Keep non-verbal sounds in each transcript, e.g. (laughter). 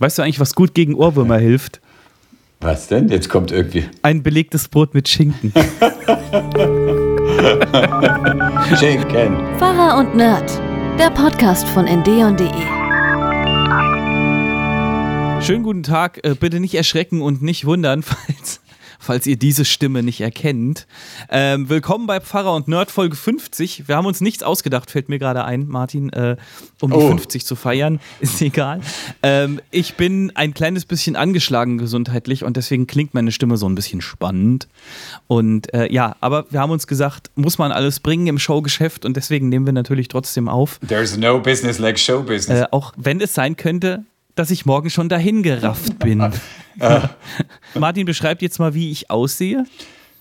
Weißt du eigentlich, was gut gegen Ohrwürmer hilft? Was denn? Jetzt kommt irgendwie. Ein belegtes Brot mit Schinken. (laughs) Schinken. Pfarrer und Nerd, der Podcast von endeon.de. Schönen guten Tag. Äh, bitte nicht erschrecken und nicht wundern, (laughs) falls falls ihr diese Stimme nicht erkennt. Ähm, willkommen bei Pfarrer und Nerd Folge 50. Wir haben uns nichts ausgedacht, fällt mir gerade ein, Martin, äh, um die 50 zu feiern. (laughs) Ist egal. Ähm, ich bin ein kleines bisschen angeschlagen gesundheitlich und deswegen klingt meine Stimme so ein bisschen spannend. Und äh, ja, aber wir haben uns gesagt, muss man alles bringen im Showgeschäft und deswegen nehmen wir natürlich trotzdem auf. There's no business like show business. Äh, auch wenn es sein könnte, dass ich morgen schon dahin gerafft bin. (laughs) Martin beschreibt jetzt mal, wie ich aussehe.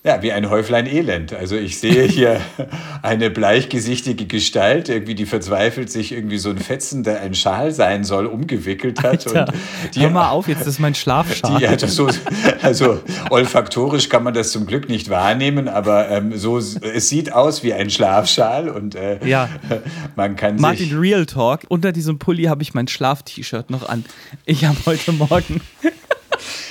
Ja, wie ein Häuflein Elend. Also ich sehe hier eine bleichgesichtige Gestalt, irgendwie die verzweifelt sich irgendwie so ein Fetzen, der ein Schal sein soll, umgewickelt hat. Alter, die, hör mal auf, jetzt ist mein Schlafschal. Die, also, so, also olfaktorisch kann man das zum Glück nicht wahrnehmen, aber ähm, so, es sieht aus wie ein Schlafschal und äh, ja. man kann Martin sich... Real Talk, unter diesem Pulli habe ich mein Schlaf-T-Shirt noch an. Ich habe heute Morgen...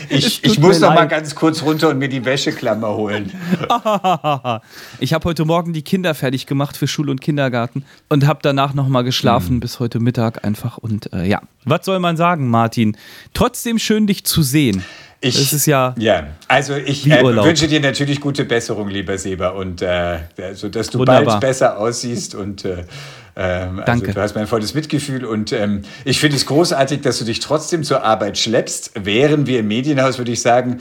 Ich, ich muss noch leid. mal ganz kurz runter und mir die Wäscheklammer holen. (laughs) ich habe heute Morgen die Kinder fertig gemacht für Schule und Kindergarten und habe danach noch mal geschlafen hm. bis heute Mittag einfach. Und äh, ja, was soll man sagen, Martin? Trotzdem schön, dich zu sehen. Ich, das ist ja. Ja, also ich äh, wünsche dir natürlich gute Besserung, lieber Seba, und äh, also, dass du Wunderbar. bald besser aussiehst und äh, ähm, also Danke. du hast mein volles Mitgefühl und ähm, ich finde es großartig, dass du dich trotzdem zur Arbeit schleppst. Wären wir im Medienhaus, würde ich sagen,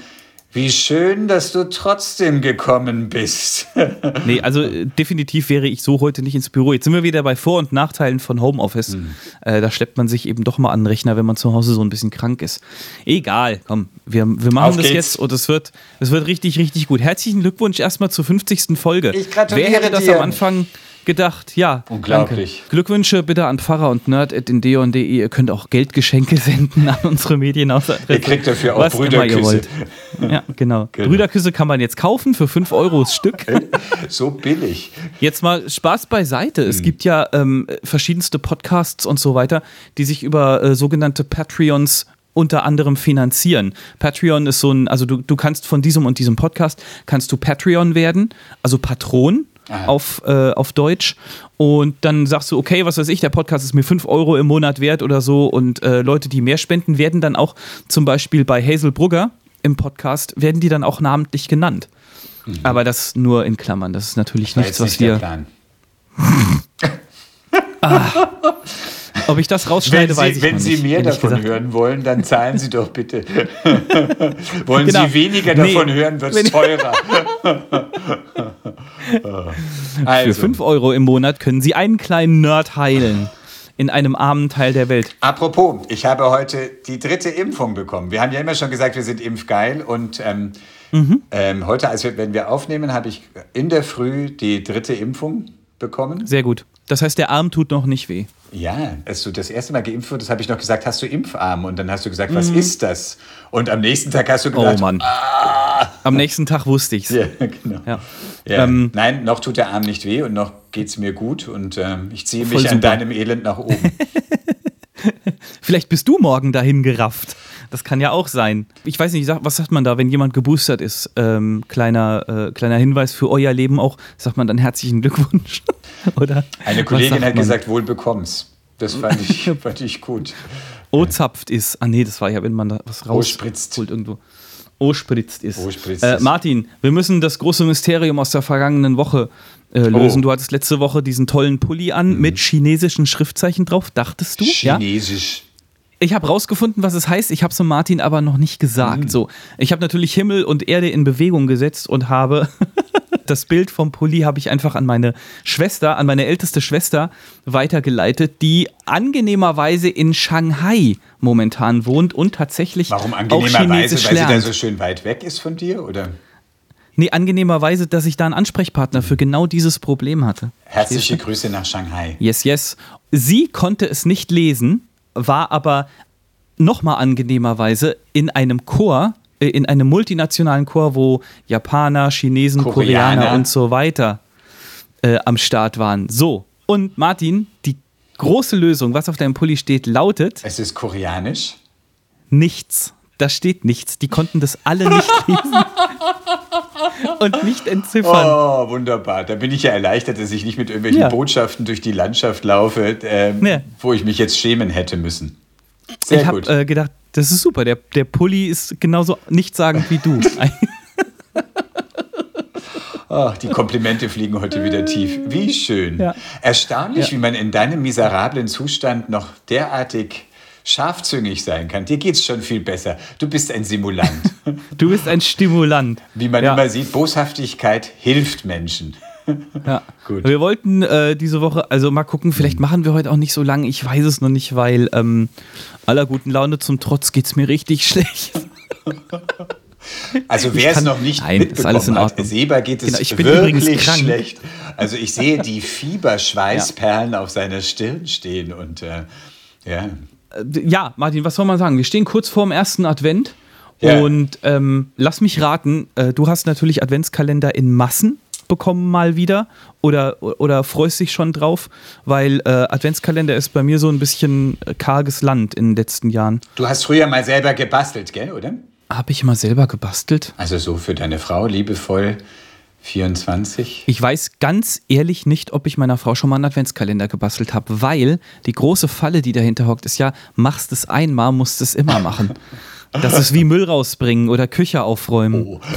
wie schön, dass du trotzdem gekommen bist. (laughs) nee, also äh, definitiv wäre ich so heute nicht ins Büro. Jetzt sind wir wieder bei Vor- und Nachteilen von Homeoffice. Mhm. Äh, da schleppt man sich eben doch mal an den Rechner, wenn man zu Hause so ein bisschen krank ist. Egal, komm, wir, wir machen Auf das geht's. jetzt und es wird, es wird richtig, richtig gut. Herzlichen Glückwunsch erstmal zur 50. Folge. Ich gratuliere Wer hätte das dir. am Anfang gedacht, ja. Unglaublich. Danke. Glückwünsche bitte an Pfarrer und Nerd in deon.de. Ihr könnt auch Geldgeschenke (laughs) senden an unsere Medienhausadresse. Ihr kriegt dafür auch Brüderküsse. Ja, genau. (laughs) genau. Brüderküsse kann man jetzt kaufen für 5 Euro das Stück. (laughs) so billig. Jetzt mal Spaß beiseite. Hm. Es gibt ja ähm, verschiedenste Podcasts und so weiter, die sich über äh, sogenannte Patreons unter anderem finanzieren. Patreon ist so ein, also du, du kannst von diesem und diesem Podcast, kannst du Patreon werden, also Patron auf, äh, auf Deutsch. Und dann sagst du, okay, was weiß ich, der Podcast ist mir 5 Euro im Monat wert oder so. Und äh, Leute, die mehr spenden, werden dann auch zum Beispiel bei Hazel Brugger im Podcast, werden die dann auch namentlich genannt. Mhm. Aber das nur in Klammern. Das ist natürlich nichts, was wir. (laughs) ah. Ob ich das rausschneide, wenn Sie, weiß ich Wenn Sie mehr davon gesagt. hören wollen, dann zahlen Sie doch bitte. (laughs) wollen genau. Sie weniger davon nee. hören, wird es teurer. (laughs) also. Für 5 Euro im Monat können Sie einen kleinen Nerd heilen in einem armen Teil der Welt. Apropos, ich habe heute die dritte Impfung bekommen. Wir haben ja immer schon gesagt, wir sind impfgeil und ähm, mhm. ähm, heute, als wir, wenn wir aufnehmen, habe ich in der Früh die dritte Impfung bekommen. Sehr gut. Das heißt, der Arm tut noch nicht weh. Ja, als du das erste Mal geimpft wurdest, habe ich noch gesagt, hast du Impfarm? Und dann hast du gesagt, was mhm. ist das? Und am nächsten Tag hast du gesagt, oh Mann. Ah. Am nächsten Tag wusste ich es. Ja, genau. Ja. Ja. Ähm, Nein, noch tut der Arm nicht weh und noch geht es mir gut und ähm, ich ziehe mich an deinem Elend nach oben. (laughs) Vielleicht bist du morgen dahin gerafft. Das kann ja auch sein. Ich weiß nicht, was sagt man da, wenn jemand geboostert ist? Ähm, kleiner, äh, kleiner Hinweis für euer Leben auch. Sagt man dann herzlichen Glückwunsch? (laughs) Oder? Eine Kollegin hat gesagt, wohl bekomm's. Das fand ich, (laughs) fand ich gut. O zapft ist. Ah, nee, das war ja, wenn man da was raus spritzt. holt irgendwo. O spritzt ist. O spritzt äh, Martin, wir müssen das große Mysterium aus der vergangenen Woche äh, lösen. Oh. Du hattest letzte Woche diesen tollen Pulli an mhm. mit chinesischen Schriftzeichen drauf. Dachtest du? Chinesisch. Ja? Ich habe rausgefunden, was es heißt. Ich habe es Martin aber noch nicht gesagt. Mhm. So, ich habe natürlich Himmel und Erde in Bewegung gesetzt und habe (laughs) das Bild vom Pulli habe ich einfach an meine Schwester, an meine älteste Schwester weitergeleitet, die angenehmerweise in Shanghai momentan wohnt und tatsächlich Warum angenehmerweise, weil sie da so schön weit weg ist von dir, oder? Nee, angenehmerweise, dass ich da einen Ansprechpartner für genau dieses Problem hatte. Herzliche Grüße nach Shanghai. Yes, yes. Sie konnte es nicht lesen, war aber nochmal angenehmerweise in einem Chor, äh, in einem multinationalen Chor, wo Japaner, Chinesen, Koreaner, Koreaner und so weiter äh, am Start waren. So, und Martin, die große Lösung, was auf deinem Pulli steht, lautet. Es ist koreanisch. nichts. Da steht nichts. Die konnten das alle nicht (laughs) lesen und nicht entziffern. Oh, wunderbar. Da bin ich ja erleichtert, dass ich nicht mit irgendwelchen Ja. Botschaften durch die Landschaft laufe, ähm, Nee. wo ich mich jetzt schämen hätte müssen. Sehr ich habe äh, gedacht, das ist super. Der, der Pulli ist genauso nichtssagend wie du. (laughs) Oh, die Komplimente fliegen heute wieder tief. Wie schön. Ja. Erstaunlich, Ja. wie man in deinem miserablen Zustand noch derartig scharfzüngig sein kann. Dir geht's schon viel besser. Du bist ein Simulant. (laughs) Du bist ein Stimulant. Wie man ja. immer sieht, Boshaftigkeit hilft Menschen. Ja. (laughs) Gut. Wir wollten äh, diese Woche, also mal gucken, vielleicht machen wir heute auch nicht so lange. Ich weiß es noch nicht, weil ähm, aller guten Laune zum Trotz geht es mir richtig (laughs) schlecht. Also wer es noch nicht Nein, ist mitbekommen alles in hat, Ordnung. Seba geht es Genau, ich bin übrigens wirklich schlecht. Also ich sehe die Fieberschweißperlen auf seiner Stirn stehen und äh, ja. Äh, Ja, Martin, was soll man sagen? Wir stehen kurz vorm ersten Advent. Ja. Und ähm, lass mich raten, äh, du hast natürlich Adventskalender in Massen bekommen mal wieder oder, oder freust dich schon drauf, weil äh, Adventskalender ist bei mir so ein bisschen äh, karges Land in den letzten Jahren. Du hast früher mal selber gebastelt, gell, oder? Habe ich mal selber gebastelt? Also so für deine Frau, liebevoll 24. Ich weiß ganz ehrlich nicht, ob ich meiner Frau schon mal einen Adventskalender gebastelt habe, weil die große Falle, die dahinter hockt, ist ja, machst es einmal, musst es immer machen. Das ist wie Müll rausbringen oder Küche aufräumen. Oh. (laughs)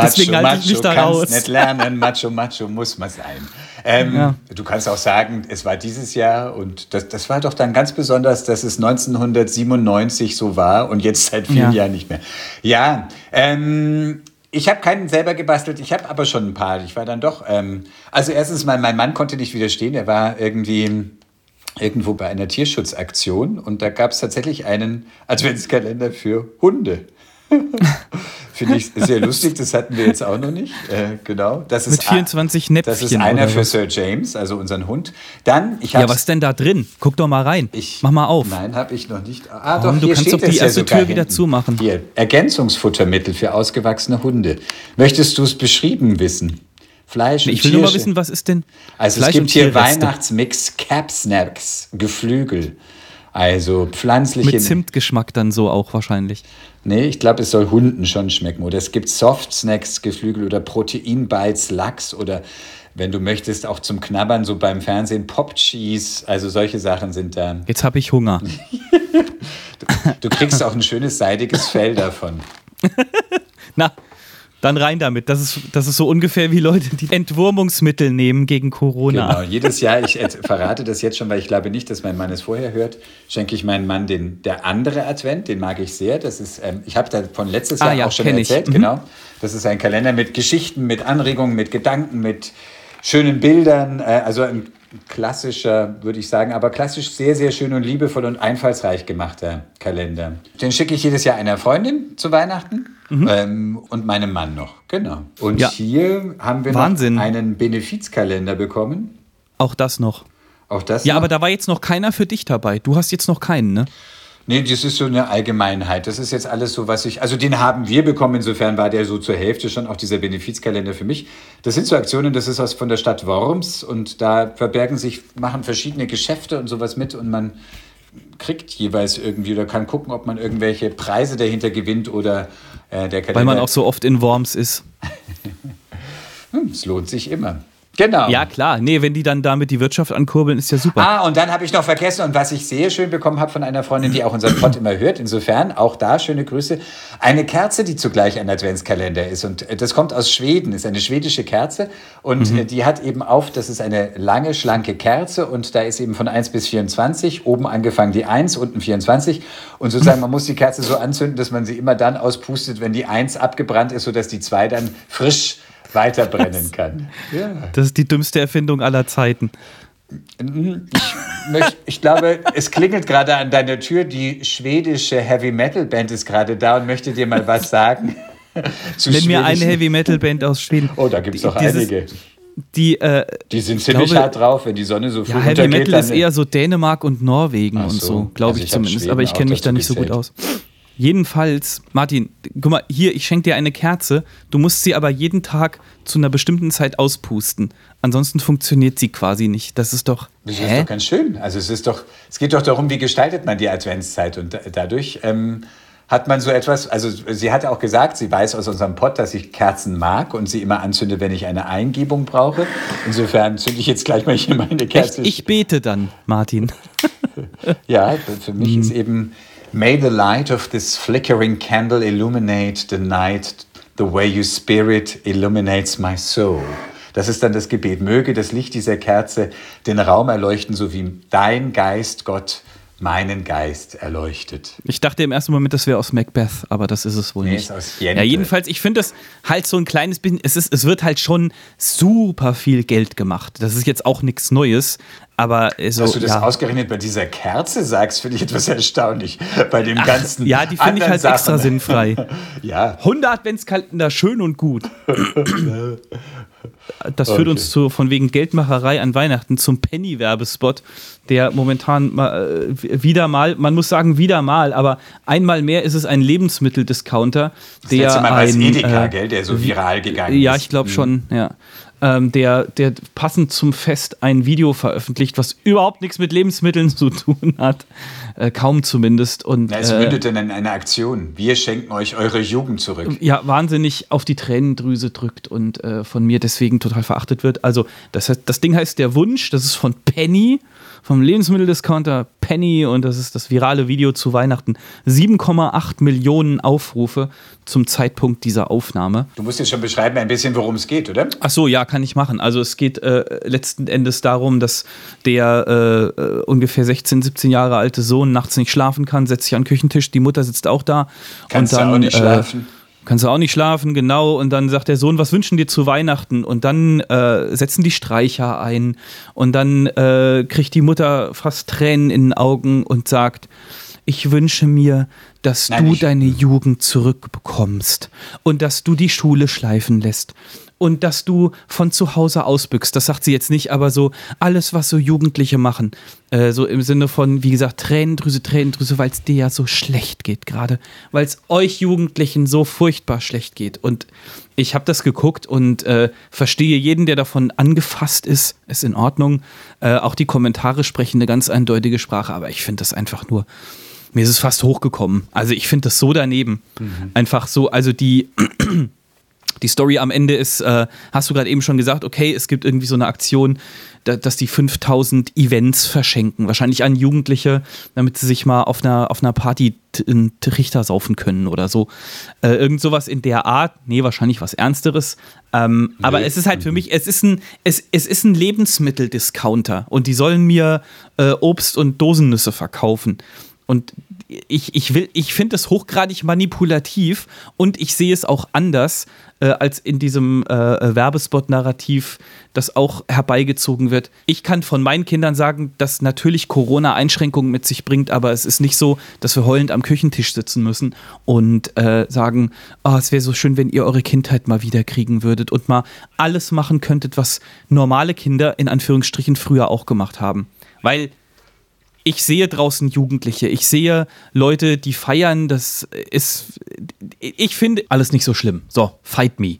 Deswegen halte ich mich da kannst raus. nicht lernen, Macho, Macho muss man sein. Ähm, Ja. Du kannst auch sagen, es war dieses Jahr und das, das war doch dann ganz besonders, dass es 1997 so war und jetzt seit vielen Ja. Jahren nicht mehr. Ja, ähm, ich habe keinen selber gebastelt, ich habe aber schon ein paar. Ich war dann doch, ähm, also erstens mal, mein Mann konnte nicht widerstehen, er war irgendwie irgendwo bei einer Tierschutzaktion und da gab es tatsächlich einen Adventskalender für Hunde. (laughs) Finde ich sehr lustig, das hatten wir jetzt auch noch nicht. Äh, genau. Das ist Mit 24 Näpfchen. Das ist einer für? Sir James, also unseren Hund. Dann, ich Ja, was denn da drin? Guck doch mal rein. ich, Mach mal auf. Nein, habe ich noch nicht. Ah, Warum? doch, Du kannst doch die ja erste sogar Tür wieder zumachen. Hier, Ergänzungsfuttermittel für ausgewachsene Hunde. Möchtest du es beschrieben wissen? Fleisch und Ich will nur mal wissen, was ist denn Also Fleisch es gibt hier? Weihnachtsmix Cap Snacks, Geflügel. Also pflanzliche. Mit Zimtgeschmack dann so auch wahrscheinlich. Nee, ich glaube, es soll Hunden schon schmecken. Oder es gibt Soft Snacks, Geflügel oder Proteinbites, Lachs oder wenn du möchtest, auch zum Knabbern, so beim Fernsehen, Pop Cheese. Also solche Sachen sind da. Jetzt habe ich Hunger. (laughs) Du kriegst auch ein schönes seidiges Fell davon. (laughs) Na, dann rein damit. Das ist, das ist so ungefähr wie Leute, die Entwurmungsmittel nehmen gegen Corona. Genau, jedes Jahr, ich verrate das jetzt schon, weil ich glaube nicht, dass mein Mann es vorher hört, schenke ich meinem Mann den der andere Advent, den mag ich sehr. Das ist, ähm, ich habe davon letztes Ah Jahr ja, auch schon erzählt, Mhm. genau. Das ist ein Kalender mit Geschichten, mit Anregungen, mit Gedanken, mit schönen Bildern, äh, also ein klassischer, würde ich sagen, aber klassisch sehr, sehr schön und liebevoll und einfallsreich gemachter Kalender. Den schicke ich jedes Jahr einer Freundin zu Weihnachten ähm, und meinem Mann noch, genau. Und Mhm. Ja. hier haben wir Wahnsinn. noch einen Benefizkalender bekommen. Auch das noch. Auch das Ja, noch? aber da war jetzt noch keiner für dich dabei. Du hast jetzt noch keinen, ne? Nee, das ist so eine Allgemeinheit. Das ist jetzt alles so, was ich. Also, den haben wir bekommen. Insofern war der so zur Hälfte schon auch dieser Benefizkalender für mich. Das sind so Aktionen, das ist aus von der Stadt Worms und da verbergen sich, machen verschiedene Geschäfte und sowas mit und man kriegt jeweils irgendwie oder kann gucken, ob man irgendwelche Preise dahinter gewinnt oder äh, der Kalender. Weil man auch so oft in Worms ist. (laughs) Hm, es lohnt sich immer. Genau. Ja, klar. Nee, wenn die dann damit die Wirtschaft ankurbeln, ist ja super. Ah, und dann habe ich noch vergessen, und was ich sehr schön bekommen habe von einer Freundin, die auch unseren Pod immer hört, insofern auch da schöne Grüße, eine Kerze, die zugleich ein Adventskalender ist. Und äh, das kommt aus Schweden, ist eine schwedische Kerze. Und äh, die hat eben auf, das ist eine lange, schlanke Kerze und da ist eben von 1 bis 24, oben angefangen die 1, unten 24. Und sozusagen, man muss die Kerze so anzünden, dass man sie immer dann auspustet, wenn die 1 abgebrannt ist, sodass die 2 dann frisch weiterbrennen kann. Ja. Das ist die dümmste Erfindung aller Zeiten. Ich, möcht, ich glaube, es klingelt gerade an deiner Tür. Die schwedische Heavy Metal Band ist gerade da und möchte dir mal was sagen. (laughs) Zu Nenn mir eine Heavy Metal Band aus Schweden. Oh, da gibt es Die- doch dieses- einige. Die, äh, Die sind ziemlich glaube- hart drauf, wenn die Sonne so früh ja, Heavy untergeht. Metal dann- ist eher so Dänemark und Norwegen Ach und so. so, glaube Also ich ich zumindest. Schweden Aber ich kenne mich da nicht so gut aus. Jedenfalls, Martin, guck mal, hier, ich schenke dir eine Kerze, du musst sie aber jeden Tag zu einer bestimmten Zeit auspusten. Ansonsten funktioniert sie quasi nicht. Das ist doch. Das ist doch ganz schön. Also es ist doch, es geht doch darum, wie gestaltet man die Adventszeit und dadurch ähm, hat man so etwas, also sie hat auch gesagt, sie weiß aus unserem Pott, dass ich Kerzen mag und sie immer anzünde, wenn ich eine Eingebung brauche. Insofern zünde ich jetzt gleich mal hier meine Kerze. Echt? Ich bete dann, Martin. (laughs) ja, für mich hm. ist eben May the light of this flickering candle illuminate the night the way your spirit illuminates my soul. Das ist dann das Gebet. Möge das Licht dieser Kerze den Raum erleuchten, so wie dein Geist, Gott, meinen Geist erleuchtet. Ich dachte im ersten Moment, das wäre aus Macbeth, aber das ist es wohl nee, nicht. Ist aus Ja, jedenfalls, ich finde das halt so ein kleines bisschen, es, ist, es wird halt schon super viel Geld gemacht. Das ist jetzt auch nichts Neues, aber so, Dass du das ja. ausgerechnet bei dieser Kerze sagst, finde ich etwas erstaunlich. Bei dem Ach, ganzen. Ja, die finde ich halt Sachen. extra sinnfrei. (laughs) ja. 100 Adventskalender, schön und gut. Das führt okay. uns zu, von wegen Geldmacherei an Weihnachten zum Penny-Werbespot, der momentan mal, äh, wieder mal, man muss sagen wieder mal, aber einmal mehr ist es ein Lebensmitteldiscounter, der das Mal ein, Edeka, äh, gell, der so viral gegangen ja, ist. Ja, ich glaube mhm. schon, ja ähm, der, der passend zum Fest ein Video veröffentlicht, was überhaupt nichts mit Lebensmitteln (laughs) zu tun hat. Äh, kaum zumindest. Und, Na, es mündet äh, in eine Aktion. Wir schenken euch eure Jugend zurück. Ja, wahnsinnig auf die Tränendrüse drückt und äh, von mir deswegen total verachtet wird. Also, das, heißt, das Ding heißt Der Wunsch, das ist von Penny vom Lebensmitteldiscounter Penny und das ist das virale Video zu Weihnachten. 7,8 Millionen Aufrufe zum Zeitpunkt dieser Aufnahme. Du musst jetzt schon beschreiben ein bisschen, worum es geht, oder? Ach so, ja, kann ich machen. Also es geht äh, letzten Endes darum, dass der äh, äh ungefähr 16, 17 Jahre alte Sohn nachts nicht schlafen kann, setzt sich an den Küchentisch, die Mutter sitzt auch da. Kannst und dann, du auch nicht äh, schlafen? Kannst du auch nicht schlafen, genau. Und dann sagt der Sohn, was wünschen dir zu Weihnachten? Und dann äh, setzen die Streicher ein. Und dann äh, kriegt die Mutter fast Tränen in den Augen und sagt, ich wünsche mir, dass Nein, du deine Jugend zurückbekommst und dass du die Schule schleifen lässt und dass du von zu Hause ausbüchst. Das sagt sie jetzt nicht, aber so alles, was so Jugendliche machen. Äh, so im Sinne von, wie gesagt, Tränendrüse, Tränendrüse, weil es dir ja so schlecht geht gerade. Weil es euch Jugendlichen so furchtbar schlecht geht. Und ich habe das geguckt und äh, verstehe jeden, der davon angefasst ist. Ist in Ordnung. Äh, auch die Kommentare sprechen eine ganz eindeutige Sprache, aber ich finde das einfach nur mir ist es fast hochgekommen. Also ich finde das so daneben. Mhm. Einfach so, also die die Story am Ende ist, äh, hast du gerade eben schon gesagt, okay, es gibt irgendwie so eine Aktion, da, dass die 5000 Events verschenken, wahrscheinlich an Jugendliche, damit sie sich mal auf einer, auf einer Party einen Trichter saufen können oder so. Äh, irgend sowas in der Art, nee, wahrscheinlich was Ernsteres. Ähm, nee. Aber es ist halt für mich, es ist ein, es, es ist ein Lebensmitteldiscounter und die sollen mir äh, Obst und Dosennüsse verkaufen. Und ich, ich, ich finde es hochgradig manipulativ und ich sehe es auch anders äh, als in diesem äh, Werbespot-Narrativ, das auch herbeigezogen wird. Ich kann von meinen Kindern sagen, dass natürlich Corona Einschränkungen mit sich bringt, aber es ist nicht so, dass wir heulend am Küchentisch sitzen müssen und äh, sagen, oh, es wäre so schön, wenn ihr eure Kindheit mal wiederkriegen würdet und mal alles machen könntet, was normale Kinder in Anführungsstrichen früher auch gemacht haben. Weil ich sehe draußen Jugendliche, ich sehe Leute, die feiern, das ist, ich finde alles nicht so schlimm. So, fight me.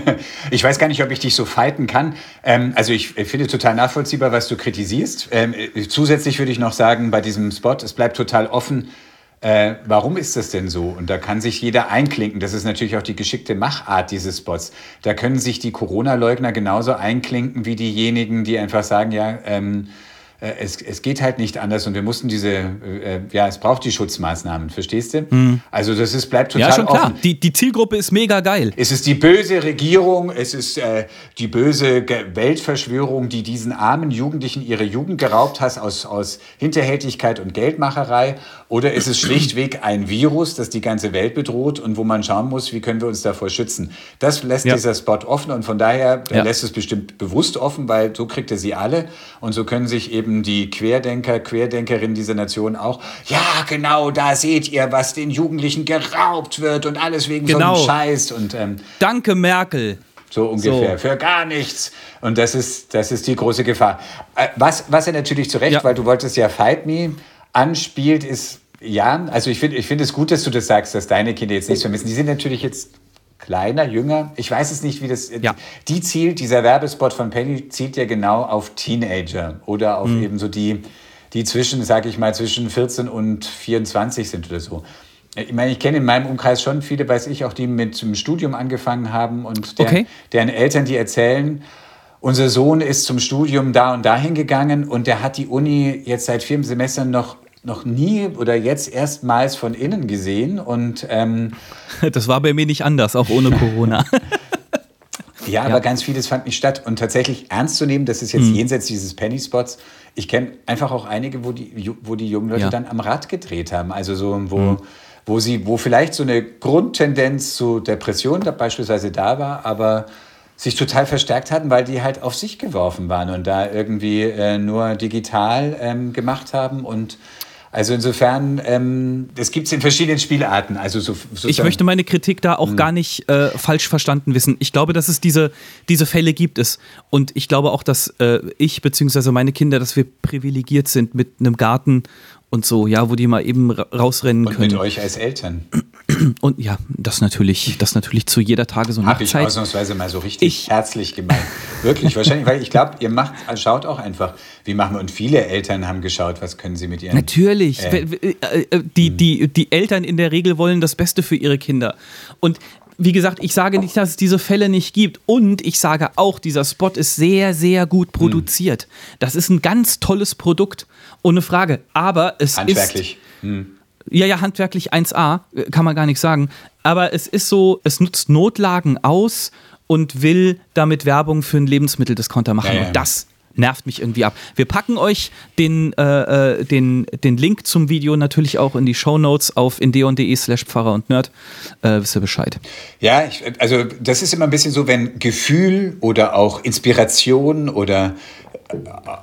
(laughs) ich weiß gar nicht, ob ich dich so fighten kann. Ähm, also ich finde total nachvollziehbar, was du kritisierst. Ähm, zusätzlich würde ich noch sagen, bei diesem Spot, es bleibt total offen, äh, warum ist das denn so? Und da kann sich jeder einklinken. Das ist natürlich auch die geschickte Machart dieses Spots. Da können sich die Corona-Leugner genauso einklinken wie diejenigen, die einfach sagen, ja, ähm, äh, es, es geht halt nicht anders und wir mussten diese, äh, ja, es braucht die Schutzmaßnahmen, verstehst du? Mhm. Also das ist, bleibt total Ja, schon klar. Offen. Die, die Zielgruppe ist mega geil. Es ist die böse Regierung, es ist äh, die böse Weltverschwörung, die diesen armen Jugendlichen ihre Jugend geraubt hat aus, aus Hinterhältigkeit und Geldmacherei oder ist es schlichtweg ein Virus, das die ganze Welt bedroht und wo man schauen muss, wie können wir uns davor schützen? Das lässt ja. dieser Spot offen und von daher ja. lässt es bestimmt bewusst offen, weil so kriegt er sie alle und so können sich eben die Querdenker, Querdenkerinnen dieser Nation auch, ja, genau, da seht ihr, was den Jugendlichen geraubt wird und alles wegen genau. so einem Scheiß. Und, ähm, Danke, Merkel. So ungefähr, so. für gar nichts. Und das ist, das ist die große Gefahr. Äh, was, was er natürlich zu Recht, ja. weil du wolltest ja Fight Me, anspielt, ist Ja, also ich finde ich find es gut, dass du das sagst, dass deine Kinder jetzt nichts vermissen. Die sind natürlich jetzt kleiner, jünger. Ich weiß es nicht, wie das. Ja. Die zielt, dieser Werbespot von Penny zielt ja genau auf Teenager oder auf eben so die, die zwischen, sag ich mal, zwischen 14 und 24 sind oder so. Ich meine, ich kenne in meinem Umkreis schon viele, weiß ich, auch die mit dem Studium angefangen haben und der, Okay. deren Eltern, die erzählen, unser Sohn ist zum Studium da und dahin gegangen und der hat die Uni jetzt seit vier Semestern noch, noch nie oder jetzt erstmals von innen gesehen und ähm, (laughs) Das war bei mir nicht anders, auch ohne Corona. (laughs) Ja, aber ganz vieles fand nicht statt. Und tatsächlich ernst zu nehmen, das ist jetzt jenseits dieses Penny-Spots. Ich kenne einfach auch einige, wo die, wo die jungen Leute Ja. dann am Rad gedreht haben. Also so, wo, wo sie, wo vielleicht so eine Grundtendenz zu Depression da beispielsweise da war, aber sich total verstärkt hatten, weil die halt auf sich geworfen waren und da irgendwie äh, nur digital ähm, gemacht haben und also insofern, ähm, das gibt es in verschiedenen Spielarten. Also so, Ich möchte meine Kritik da auch gar nicht äh, falsch verstanden wissen. Ich glaube, dass es diese, diese Fälle gibt es. Und ich glaube auch, dass äh, ich bzw. meine Kinder, dass wir privilegiert sind mit einem Garten und so, ja, wo die mal eben ra rausrennen und können. mit euch als Eltern. Und ja, das natürlich, das natürlich zu jeder Tages- und Habe ich Nachtzeit. ausnahmsweise mal so richtig Ich- herzlich gemeint. Wirklich, wahrscheinlich, weil ich glaube, ihr macht, schaut auch einfach, wie machen wir. Und viele Eltern haben geschaut, was können sie mit ihren. Natürlich. Äh. Äh, äh, Die, die, die Eltern in der Regel wollen das Beste für ihre Kinder. Und wie gesagt, ich sage nicht, dass es diese Fälle nicht gibt. Und ich sage auch, dieser Spot ist sehr, sehr gut produziert. Das ist ein ganz tolles Produkt, ohne Frage. Aber es ist. Handwerklich. Hm. Ja, ja, handwerklich 1A, äh, kann man gar nicht sagen. Aber es ist so, es nutzt Notlagen aus und will damit Werbung für einen Lebensmitteldiscounter machen. Ja, ja. Und das nervt mich irgendwie ab. Wir packen euch den, äh, äh, den, den Link zum Video natürlich auch in die Show Notes auf indeon.de slash Pfarrer und Nerd. Äh, wisst ihr Bescheid. Ja, ich, also das ist immer ein bisschen so, wenn Gefühl oder auch Inspiration oder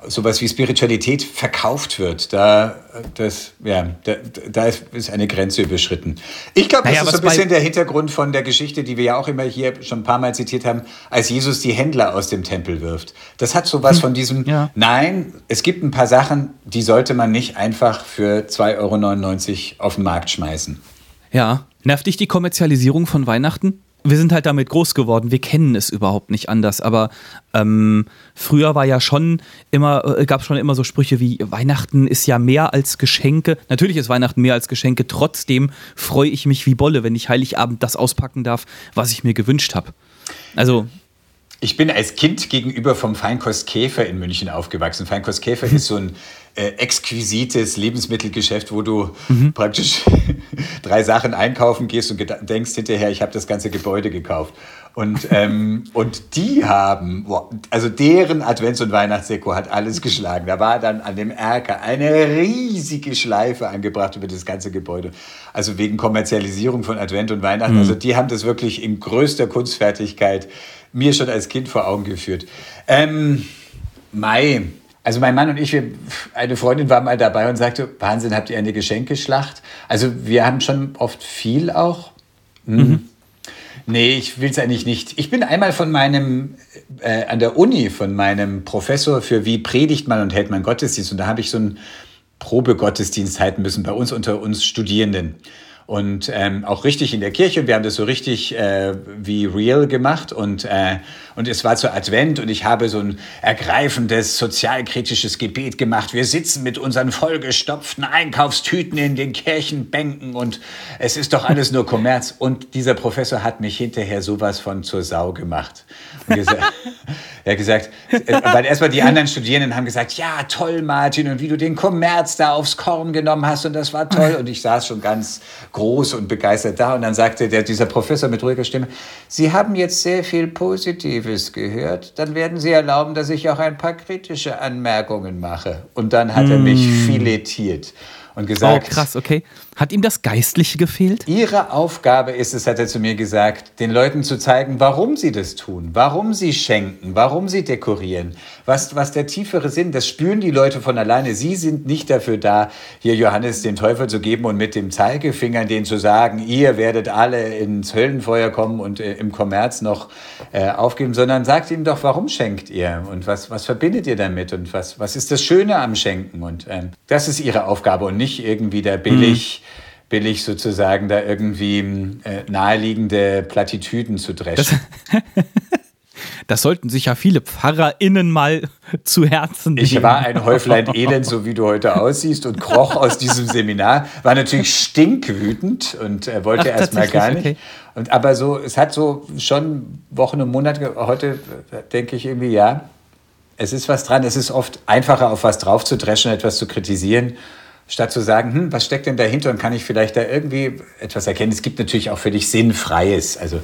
sowas wie Spiritualität verkauft wird, da, das, ja, da, da ist eine Grenze überschritten. Ich glaube, das Naja, ist so ein bisschen der Hintergrund von der Geschichte, die wir ja auch immer hier schon ein paar Mal zitiert haben, als Jesus die Händler aus dem Tempel wirft. Das hat sowas von diesem, ja. nein, es gibt ein paar Sachen, die sollte man nicht einfach für 2,99 Euro auf den Markt schmeißen. Ja. Nervt dich die Kommerzialisierung von Weihnachten? Wir sind halt damit groß geworden. Wir kennen es überhaupt nicht anders. Aber ähm, früher war ja schon immer, äh, gab es schon immer so Sprüche wie Weihnachten ist ja mehr als Geschenke. Natürlich ist Weihnachten mehr als Geschenke. Trotzdem freue ich mich wie Bolle, wenn ich Heiligabend das auspacken darf, was ich mir gewünscht habe. Also Ich bin als Kind gegenüber vom Feinkost Käfer in München aufgewachsen. Feinkost Käfer ist so ein äh, exquisites Lebensmittelgeschäft, wo du praktisch (laughs) drei Sachen einkaufen gehst und denkst hinterher, ich habe das ganze Gebäude gekauft. Und, ähm, und die haben, also deren Advents- und Weihnachtsdeko hat alles geschlagen. Da war dann an dem Erker eine riesige Schleife angebracht über das ganze Gebäude. Also wegen Kommerzialisierung von Advent und Weihnachten. Also die haben das wirklich in größter Kunstfertigkeit mir schon als Kind vor Augen geführt. Ähm, Mai. Also mein Mann und ich, wir, eine Freundin war mal dabei und sagte, Wahnsinn, habt ihr eine Geschenkeschlacht? Also wir haben schon oft viel auch. Hm. Nee, ich will es eigentlich nicht. Ich bin einmal von meinem, äh, an der Uni, von meinem Professor für wie predigt man und hält man Gottesdienst. Und da habe ich so einen Probegottesdienst halten müssen bei uns unter uns Studierenden. Und ähm, auch richtig in der Kirche. Wir haben das so richtig äh, wie real gemacht. Und, äh, und es war zu Advent und ich habe so ein ergreifendes sozialkritisches Gebet gemacht. Wir sitzen mit unseren vollgestopften Einkaufstüten in den Kirchenbänken und es ist doch alles nur Kommerz. Und dieser Professor hat mich hinterher sowas von zur Sau gemacht. Und gesa (laughs) er hat gesagt, weil erstmal die anderen Studierenden haben gesagt, ja, toll, Martin, und wie du den Kommerz da aufs Korn genommen hast und das war toll. Und ich saß schon ganz groß und begeistert da. Und dann sagte der, dieser Professor mit ruhiger Stimme, Sie haben jetzt sehr viel Positives gehört. Dann werden Sie erlauben, dass ich auch ein paar kritische Anmerkungen mache. Und dann hat er mich filetiert und oh, gesagt, krass, okay. Hat ihm das Geistliche gefehlt? Ihre Aufgabe ist es, hat er zu mir gesagt, den Leuten zu zeigen, warum sie das tun, warum sie schenken, warum sie dekorieren, was, was der tiefere Sinn, das spüren die Leute von alleine. Sie sind nicht dafür da, hier Johannes den Teufel zu geben und mit dem Zeigefinger den zu sagen, ihr werdet alle ins Höllenfeuer kommen und äh, im Kommerz noch äh, aufgeben, sondern sagt ihm doch, warum schenkt ihr und was, was verbindet ihr damit und was, was ist das Schöne am Schenken und ähm, das ist ihre Aufgabe und nicht irgendwie der billig. Mhm billig sozusagen da irgendwie äh, naheliegende Plattitüden zu dreschen. Das, (laughs) das, sollten sich ja viele PfarrerInnen mal zu Herzen nehmen. Ich war ein Häuflein Elend, so wie du heute aussiehst, und kroch aus diesem Seminar, war natürlich stinkwütend und äh, wollte erstmal gar nicht. Okay. Und, aber so, es hat so schon Wochen und Monate, heute denke ich irgendwie, ja, es ist was dran. Es ist oft einfacher, auf was drauf zu dreschen, etwas zu kritisieren statt zu sagen, hm, was steckt denn dahinter und kann ich vielleicht da irgendwie etwas erkennen. Es gibt natürlich auch völlig Sinnfreies. Also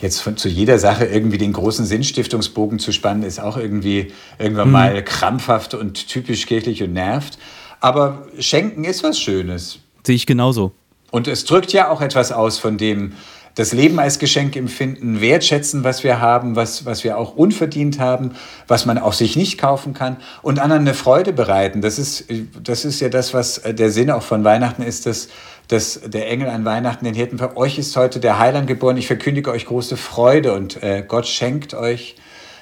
jetzt von, zu jeder Sache irgendwie den großen Sinnstiftungsbogen zu spannen, ist auch irgendwie irgendwann hm. mal krampfhaft und typisch kirchlich und nervt. Aber Schenken ist was Schönes. Sehe ich genauso. Und es drückt ja auch etwas aus von dem, das Leben als Geschenk empfinden, wertschätzen, was wir haben, was, was wir auch unverdient haben, was man auch sich nicht kaufen kann und anderen eine Freude bereiten. Das ist, das ist ja das, was der Sinn auch von Weihnachten ist, dass, dass der Engel an Weihnachten den Hirten, für euch ist heute der Heiland geboren, ich verkündige euch große Freude und äh, Gott schenkt euch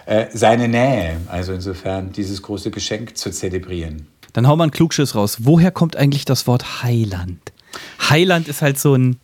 äh, seine Nähe. Also insofern dieses große Geschenk zu zelebrieren. Dann hau mal einen Klugschiss raus. Woher kommt eigentlich das Wort Heiland? Heiland ist halt so ein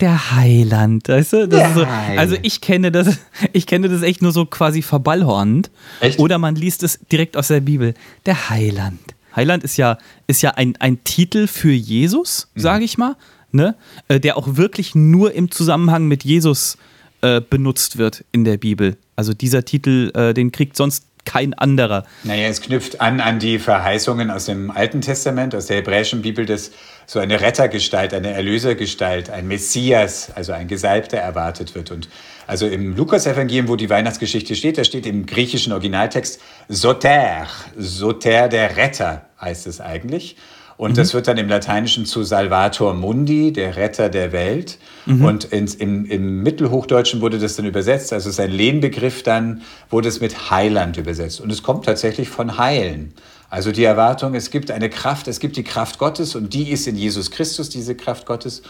der Heiland, weißt du? So, also ich kenne das, (laughs) ich kenne das echt nur so quasi verballhornend. Echt? Oder man liest es direkt aus der Bibel. Der Heiland. Heiland ist ja, ist ja ein, ein Titel für Jesus, mhm. sage ich mal, ne? Äh, der auch wirklich nur im Zusammenhang mit Jesus äh, benutzt wird in der Bibel. Also dieser Titel, äh, den kriegt sonst kein anderer. Naja, es knüpft an an die Verheißungen aus dem Alten Testament, aus der hebräischen Bibel, dass so eine Rettergestalt, eine Erlösergestalt, ein Messias, also ein Gesalbter erwartet wird. Und also im Lukas-Evangelium, wo die Weihnachtsgeschichte steht, da steht im griechischen Originaltext Soter, Soter der Retter heißt es eigentlich. Und mhm. das wird dann im Lateinischen zu Salvator Mundi, der Retter der Welt. Mhm. Und ins, im, im Mittelhochdeutschen wurde das dann übersetzt, also sein Lehnbegriff dann wurde es mit Heiland übersetzt. Und es kommt tatsächlich von Heilen. Also die Erwartung, es gibt eine Kraft, es gibt die Kraft Gottes und die ist in Jesus Christus, diese Kraft Gottes.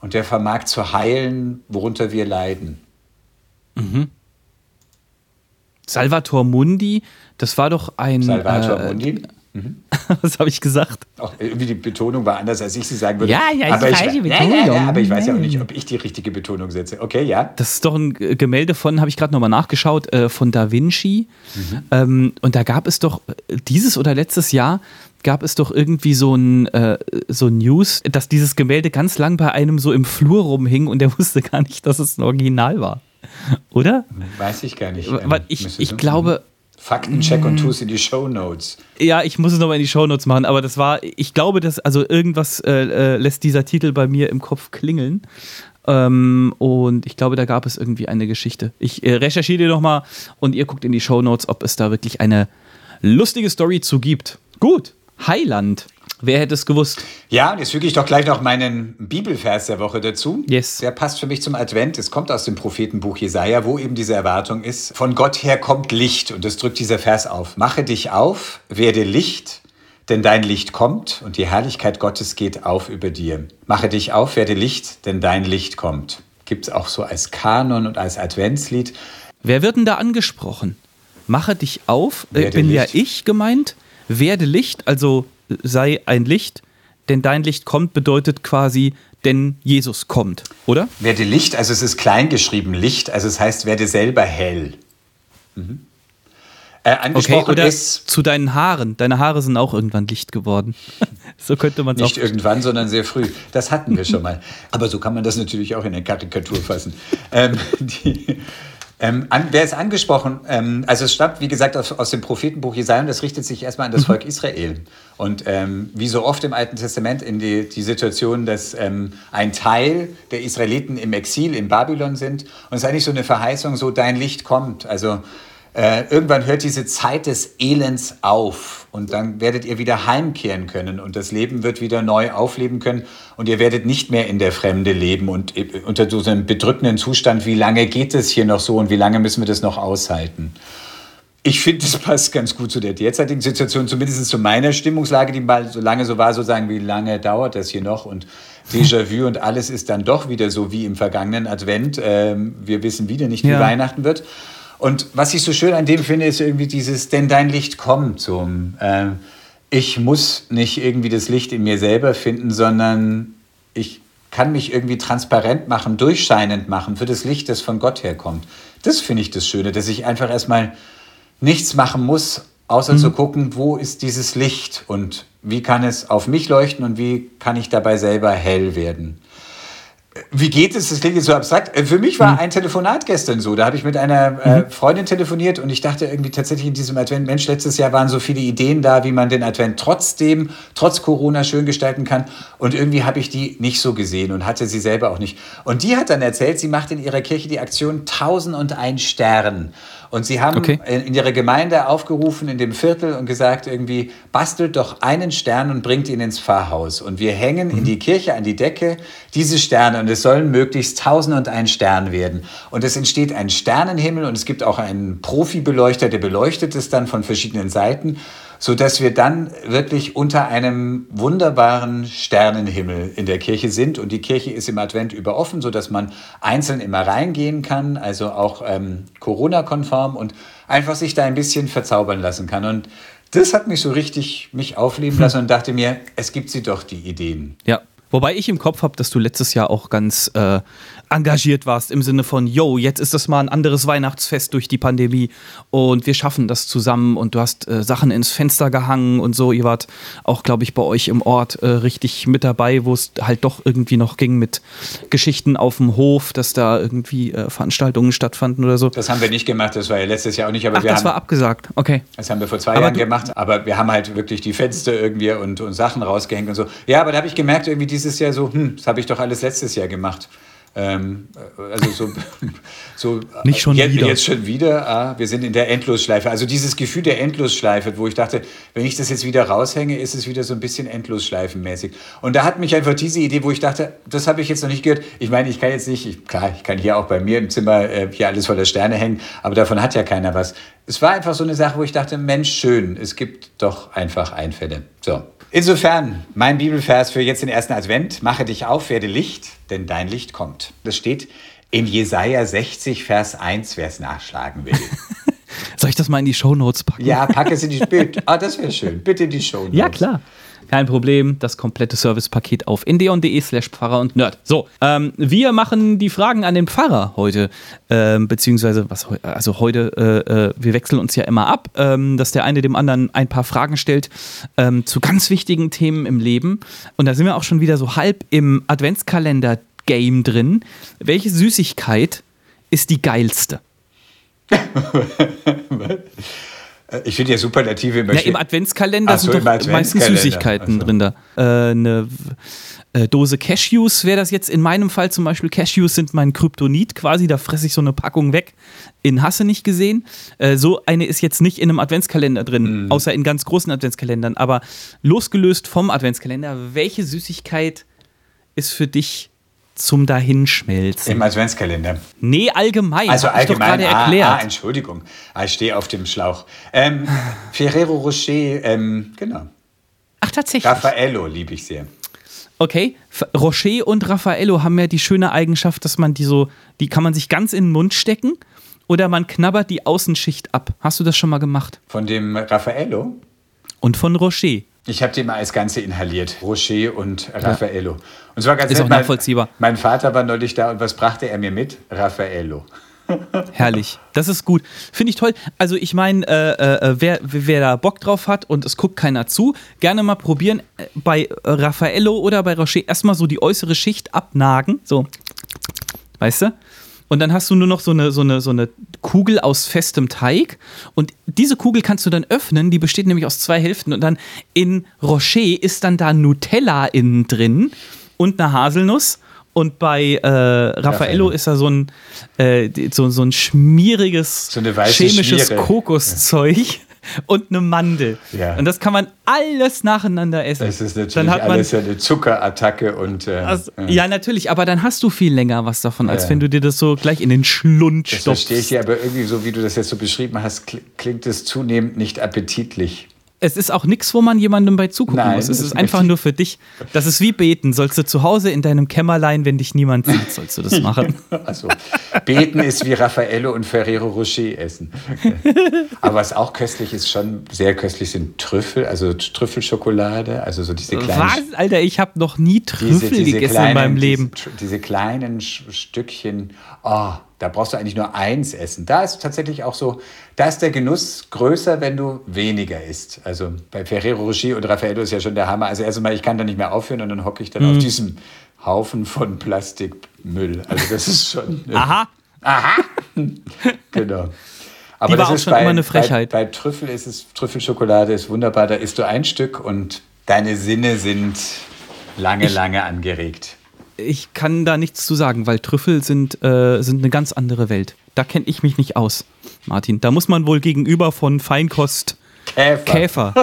Und der vermag zu heilen, worunter wir leiden. Mhm. Salvator Mundi, das war doch ein. Salvator äh, Mundi? Mhm. (laughs) Was habe ich gesagt? Auch irgendwie die Betonung war anders, als ich sie sagen würde. Ja, ja, aber ich, ich, ja, ja, ja, aber ich weiß ja auch nicht, ob ich die richtige Betonung setze. Okay, ja. Das ist doch ein Gemälde von, habe ich gerade nochmal nachgeschaut, äh, von Da Vinci. Mhm. Ähm, und da gab es doch äh, dieses oder letztes Jahr gab es doch irgendwie so ein äh, so News, dass dieses Gemälde ganz lang bei einem so im Flur rumhing und der (laughs) wusste gar nicht, dass es ein Original war. Oder? Weiß ich gar nicht. Weil ich, ich glaube, Faktencheck und tust in die Show Notes. Ja, ich muss es nochmal in die Show Notes machen, aber das war, ich glaube, dass, also irgendwas äh, äh, lässt dieser Titel bei mir im Kopf klingeln. Ähm, und ich glaube, da gab es irgendwie eine Geschichte. Ich äh, recherchiere dir nochmal und ihr guckt in die Show Notes, ob es da wirklich eine lustige Story zu gibt. Gut, Heiland. Wer hätte es gewusst? Ja, jetzt füge ich doch gleich noch meinen Bibelvers der Woche dazu. Yes. Der passt für mich zum Advent. Es kommt aus dem Prophetenbuch Jesaja, wo eben diese Erwartung ist: Von Gott her kommt Licht. Und das drückt dieser Vers auf. Mache dich auf, werde Licht, denn dein Licht kommt und die Herrlichkeit Gottes geht auf über dir. Mache dich auf, werde Licht, denn dein Licht kommt. Gibt es auch so als Kanon und als Adventslied. Wer wird denn da angesprochen? Mache dich auf, äh, bin Licht. ja ich gemeint. Werde Licht, also sei ein Licht, denn dein Licht kommt bedeutet quasi, denn Jesus kommt, oder? Werde Licht, also es ist klein geschrieben Licht, also es heißt, werde selber hell. Mhm. Äh, angesprochen okay, oder ist, zu deinen Haaren. Deine Haare sind auch irgendwann Licht geworden. (laughs) so könnte man es auch. Nicht irgendwann, sondern sehr früh. Das hatten wir schon mal. (laughs) Aber so kann man das natürlich auch in der Karikatur fassen. ähm, (laughs) die, ähm, an, wer ist angesprochen? Ähm, also es stammt, wie gesagt, aus, aus dem Prophetenbuch Jesaja und das richtet sich erstmal an das mhm. Volk Israel. Und ähm, wie so oft im Alten Testament in die, die Situation, dass ähm, ein Teil der Israeliten im Exil in Babylon sind. Und es ist eigentlich so eine Verheißung, so dein Licht kommt. Also äh, irgendwann hört diese Zeit des Elends auf und dann werdet ihr wieder heimkehren können und das Leben wird wieder neu aufleben können und ihr werdet nicht mehr in der Fremde leben und unter so einem bedrückenden Zustand, wie lange geht es hier noch so und wie lange müssen wir das noch aushalten. Ich finde, das passt ganz gut zu der derzeitigen Situation, zumindest zu meiner Stimmungslage, die mal so lange so war, so sagen, wie lange dauert das hier noch und Déjà-vu und alles ist dann doch wieder so wie im vergangenen Advent. Ähm, wir wissen wieder nicht, wie ja. Weihnachten wird. Und was ich so schön an dem finde, ist irgendwie dieses, denn dein Licht kommt. So, äh, ich muss nicht irgendwie das Licht in mir selber finden, sondern ich kann mich irgendwie transparent machen, durchscheinend machen für das Licht, das von Gott herkommt. Das finde ich das Schöne, dass ich einfach erstmal nichts machen muss, außer mhm. zu gucken, wo ist dieses Licht und wie kann es auf mich leuchten und wie kann ich dabei selber hell werden. Wie geht es? Das klingt jetzt so abstrakt. Äh, für mich war hm. ein Telefonat gestern so. Da habe ich mit einer äh, mhm. Freundin telefoniert und ich dachte irgendwie tatsächlich in diesem Advent, Mensch, letztes Jahr waren so viele Ideen da, wie man den Advent trotzdem, trotz Corona schön gestalten kann. Und irgendwie habe ich die nicht so gesehen und hatte sie selber auch nicht. Und die hat dann erzählt, sie macht in ihrer Kirche die Aktion 1001 Stern. Und sie haben okay. in ihrer Gemeinde aufgerufen in dem Viertel und gesagt, irgendwie bastelt doch einen Stern und bringt ihn ins Pfarrhaus. Und wir hängen mhm. in die Kirche an die Decke diese Sterne und es sollen möglichst tausend und ein Stern werden. Und es entsteht ein Sternenhimmel und es gibt auch einen Profibeleuchter, der beleuchtet es dann von verschiedenen Seiten so dass wir dann wirklich unter einem wunderbaren Sternenhimmel in der Kirche sind. Und die Kirche ist im Advent über offen, so dass man einzeln immer reingehen kann, also auch ähm, Corona-konform und einfach sich da ein bisschen verzaubern lassen kann. Und das hat mich so richtig mich aufleben lassen und dachte mir, es gibt sie doch, die Ideen. Ja, Wobei ich im Kopf habe, dass du letztes Jahr auch ganz äh, engagiert warst im Sinne von, yo, jetzt ist das mal ein anderes Weihnachtsfest durch die Pandemie und wir schaffen das zusammen und du hast äh, Sachen ins Fenster gehangen und so. Ihr wart auch, glaube ich, bei euch im Ort äh, richtig mit dabei, wo es halt doch irgendwie noch ging mit Geschichten auf dem Hof, dass da irgendwie äh, Veranstaltungen stattfanden oder so. Das haben wir nicht gemacht, das war ja letztes Jahr auch nicht, aber Ach, wir das haben, war abgesagt, okay. Das haben wir vor zwei aber Jahren gemacht, aber wir haben halt wirklich die Fenster irgendwie und, und Sachen rausgehängt und so. Ja, aber da habe ich gemerkt, irgendwie dieses Jahr so, hm, das habe ich doch alles letztes Jahr gemacht. Ähm, also so, (laughs) so nicht schon jetzt, wieder. Jetzt schon wieder. Ah, wir sind in der Endlosschleife. Also dieses Gefühl der Endlosschleife, wo ich dachte, wenn ich das jetzt wieder raushänge, ist es wieder so ein bisschen Endlosschleifenmäßig. Und da hat mich einfach diese Idee, wo ich dachte, das habe ich jetzt noch nicht gehört. Ich meine, ich kann jetzt nicht, ich, klar, ich kann hier auch bei mir im Zimmer äh, hier alles voller Sterne hängen, aber davon hat ja keiner was. Es war einfach so eine Sache, wo ich dachte, Mensch, schön, es gibt doch einfach Einfälle. So. Insofern, mein Bibelvers für jetzt den ersten Advent, mache dich auf, werde Licht, denn dein Licht kommt. Das steht in Jesaja 60, Vers 1, wer es nachschlagen will. (laughs) Soll ich das mal in die Shownotes packen? Ja, packe es in die Bild. Ah, das wäre schön. Bitte in die Shownotes. Ja, klar. Kein Problem, das komplette Servicepaket auf indeon.de slash Pfarrer und Nerd. So, ähm, wir machen die Fragen an den Pfarrer heute, ähm, beziehungsweise, was, also heute, äh, äh, wir wechseln uns ja immer ab, ähm, dass der eine dem anderen ein paar Fragen stellt ähm, zu ganz wichtigen Themen im Leben. Und da sind wir auch schon wieder so halb im Adventskalender-Game drin. Welche Süßigkeit ist die geilste? (laughs) (laughs) Äh, ich finde ja Superlative immer Ja, im Adventskalender so, sind doch Adventskalender. meistens Süßigkeiten so. drin da. Äh, eine äh, Dose Cashews wäre das jetzt in meinem Fall zum Beispiel. Cashews sind mein Kryptonit quasi, da fresse ich so eine Packung weg. In Hasse nicht gesehen. Äh, so eine ist jetzt nicht in einem Adventskalender drin, mhm. außer in ganz großen Adventskalendern. Aber losgelöst vom Adventskalender, welche Süßigkeit ist für dich zum Dahinschmelzen. Im Adventskalender. Nee, allgemein. Also allgemein. Ich ah, erklärt. Ah, Entschuldigung. Ah, ich stehe auf dem Schlauch. Ähm, (laughs) Ferrero Rocher, ähm, genau. Ach, tatsächlich. Raffaello liebe ich sehr. Okay, Rocher und Raffaello haben ja die schöne Eigenschaft, dass man die so, die kann man sich ganz in den Mund stecken oder man knabbert die Außenschicht ab. Hast du das schon mal gemacht? Von dem Raffaello? Und von Rocher. Ich habe den mal als Ganze inhaliert. Rocher und Raffaello. Ja. Und zwar ganz Ist nett, auch nachvollziehbar. Mein, mein, Vater war neulich da und was brachte er mir mit? Raffaello. (laughs) Herrlich. Das ist gut. Finde ich toll. Also ich meine, äh, äh, wer, wer da Bock drauf hat und es guckt keiner zu, gerne mal probieren. Äh, bei Raffaello oder bei Rocher erstmal so die äußere Schicht abnagen. So. Weißt du? Und dann hast du nur noch so eine, so, eine, so eine Kugel aus festem Teig. Und diese Kugel kannst du dann öffnen. Die besteht nämlich aus zwei Hälften. Und dann in Rocher ist dann da Nutella innen drin und eine Haselnuss. Und bei äh, Raffaello Raffaello. ist er so ein, äh, so, so ein schmieriges, So chemisches Schmiere. Kokoszeug und eine Mandel. Ja. Und das kann man alles nacheinander essen. Das ist natürlich dann hat man, alles eine Zuckerattacke und äh, also, ja. ja, natürlich, aber dann hast du viel länger was davon, als Ja. wenn du dir das so gleich in den Schlund Das stopfst. verstehe ich dir, aber irgendwie so, wie du das jetzt so beschrieben hast, kli- klingt es zunehmend nicht appetitlich. Es ist auch nichts, wo man jemandem bei zugucken Nein, muss. Es ist ist einfach nur für dich. Das ist wie beten. Sollst du zu Hause in deinem Kämmerlein, wenn dich niemand sieht, (laughs) sollst du das machen. (laughs) Also, beten ist wie Raffaello und Ferrero Rocher essen. (laughs) Aber was auch köstlich ist, schon sehr köstlich sind Trüffel, also Trüffelschokolade, also so diese kleinen Was? Alter, ich habe noch nie Trüffel gegessen kleinen, in meinem Leben. Diese, diese kleinen Stückchen, oh, da brauchst du eigentlich nur eins essen. Da ist tatsächlich auch so, da ist der Genuss größer, wenn du weniger isst. Also bei Ferrero Rocher und Raffaello ist ja schon der Hammer. Also erstmal, ich kann da nicht mehr aufhören und dann hocke ich dann Mhm. auf diesem Haufen von Plastikmüll. Also das ist schon... (laughs) Aha. (laughs) Genau. Aber Die das auch ist schon bei, immer eine Frechheit. Bei, bei Trüffel ist es, Trüffelschokolade ist wunderbar, da isst du ein Stück und deine Sinne sind lange, lange angeregt. Ich kann da nichts zu sagen, weil Trüffel sind, äh, sind eine ganz andere Welt. Da kenne ich mich nicht aus, Martin. Da muss man wohl gegenüber von Feinkost Käfer. Käfer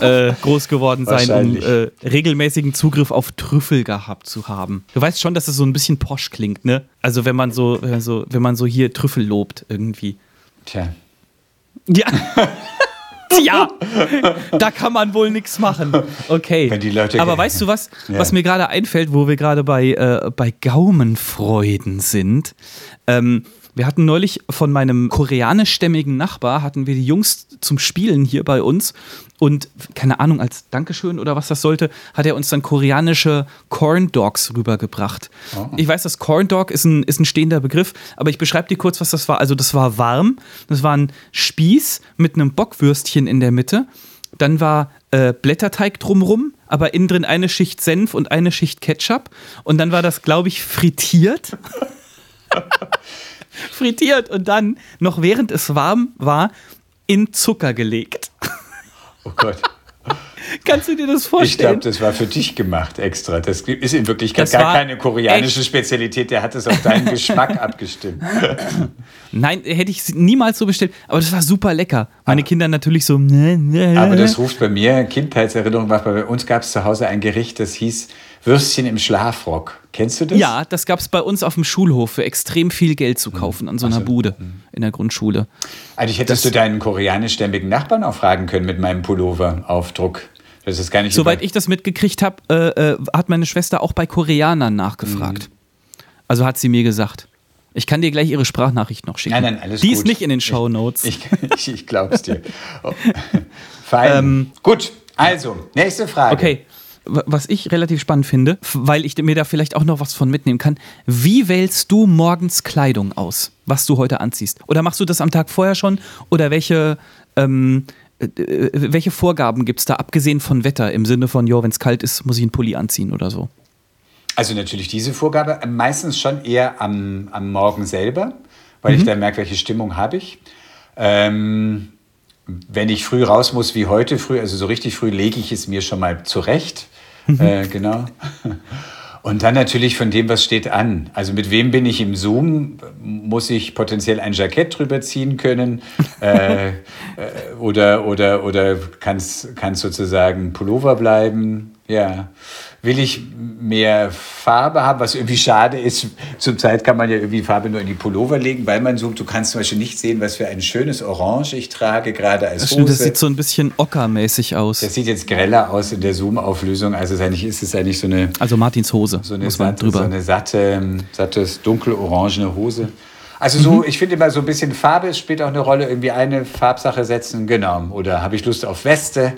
(laughs) äh, groß geworden sein, um äh, regelmäßigen Zugriff auf Trüffel gehabt zu haben. Du weißt schon, dass es so ein bisschen posch klingt, ne? Also wenn man so, wenn so, wenn man so hier Trüffel lobt irgendwie. Tja. Ja. (laughs) Tja, da kann man wohl nichts machen. Okay. Aber weißt du was, Ja. was mir gerade einfällt, wo wir gerade bei, äh, bei Gaumenfreuden sind? Ähm, wir hatten neulich von meinem koreanischstämmigen Nachbar, hatten wir die Jungs zum Spielen hier bei uns und keine Ahnung, als Dankeschön oder was das sollte, hat er uns dann koreanische Corn Dogs rübergebracht. Ich weiß, das Corn Dog ist ein, ist ein stehender Begriff, aber ich beschreibe dir kurz, was das war. Also das war warm, das war ein Spieß mit einem Bockwürstchen in der Mitte, dann war äh, Blätterteig drumrum, aber innen drin eine Schicht Senf und eine Schicht Ketchup und dann war das, glaube ich, frittiert. (laughs) (laughs) frittiert und dann, noch während es warm war, in Zucker gelegt. Oh Gott. (laughs) Kannst du dir das Ich vorstellen? glaube, das war für dich gemacht extra. Das ist in Wirklichkeit Das gar keine koreanische Spezialität. Der hat es auf deinen Geschmack (laughs) abgestimmt. Nein, hätte ich niemals so bestellt. Aber das war super lecker. Meine Kinder natürlich so. Aber das ruft bei mir Kindheitserinnerung wach. Bei uns gab es zu Hause ein Gericht, das hieß Würstchen im Schlafrock. Kennst du das? ja, das gab es bei uns auf dem Schulhof für extrem viel Geld zu kaufen an so einer Bude in der Grundschule. Eigentlich hättest du deinen koreanischstämmigen Nachbarn auch fragen können mit meinem Pullover-Aufdruck. Das ist gar nicht Soweit ich das mitgekriegt habe, äh, äh, hat meine Schwester auch bei Koreanern nachgefragt. Also hat sie mir gesagt. Ich kann dir gleich ihre Sprachnachricht noch schicken. Nein, nein, alles Die gut. ist nicht in den Show Notes. Ich, ich, ich glaub's dir. Oh. (laughs) Fein. gut, also, nächste Frage. Ähm, Okay, was ich relativ spannend finde, weil ich mir da vielleicht auch noch was von mitnehmen kann. Wie wählst du morgens Kleidung aus, was du heute anziehst? Oder machst du das am Tag vorher schon? Oder welche, ähm, äh, äh, welche Vorgaben gibt es da, abgesehen von Wetter, im Sinne von, jo, wenn es kalt ist, muss ich einen Pulli anziehen oder so? Also natürlich diese Vorgabe, meistens schon eher am, am Morgen selber, weil ich dann merke, welche Stimmung habe ich. Ähm, wenn ich früh raus muss, wie heute früh, also so richtig früh, lege ich es mir schon mal zurecht. (laughs) Äh, genau. Und dann natürlich von dem, was steht an. Also mit wem bin ich im Zoom? Muss ich potenziell ein Jackett drüber ziehen können? äh, äh, oder oder, oder kann es sozusagen Pullover bleiben? Ja. Will ich mehr Farbe haben, was irgendwie schade ist. Zum Zeit kann man ja irgendwie Farbe nur in die Pullover legen, weil man zoomt. Du kannst zum Beispiel nicht sehen, was für ein schönes Orange ich trage, gerade als Das Hose. stimmt, das sieht so ein bisschen ockermäßig aus. Das sieht jetzt greller aus in der Zoom-Auflösung. Also es ist eigentlich, ist es eigentlich so eine, Also Martins Hose, so eine, muss man satte, so eine satte, sattes, dunkelorangene Hose. Also so, Mhm. ich finde immer so ein bisschen Farbe spielt auch eine Rolle. Irgendwie eine Farbsache setzen, genau. Oder habe ich Lust auf Weste?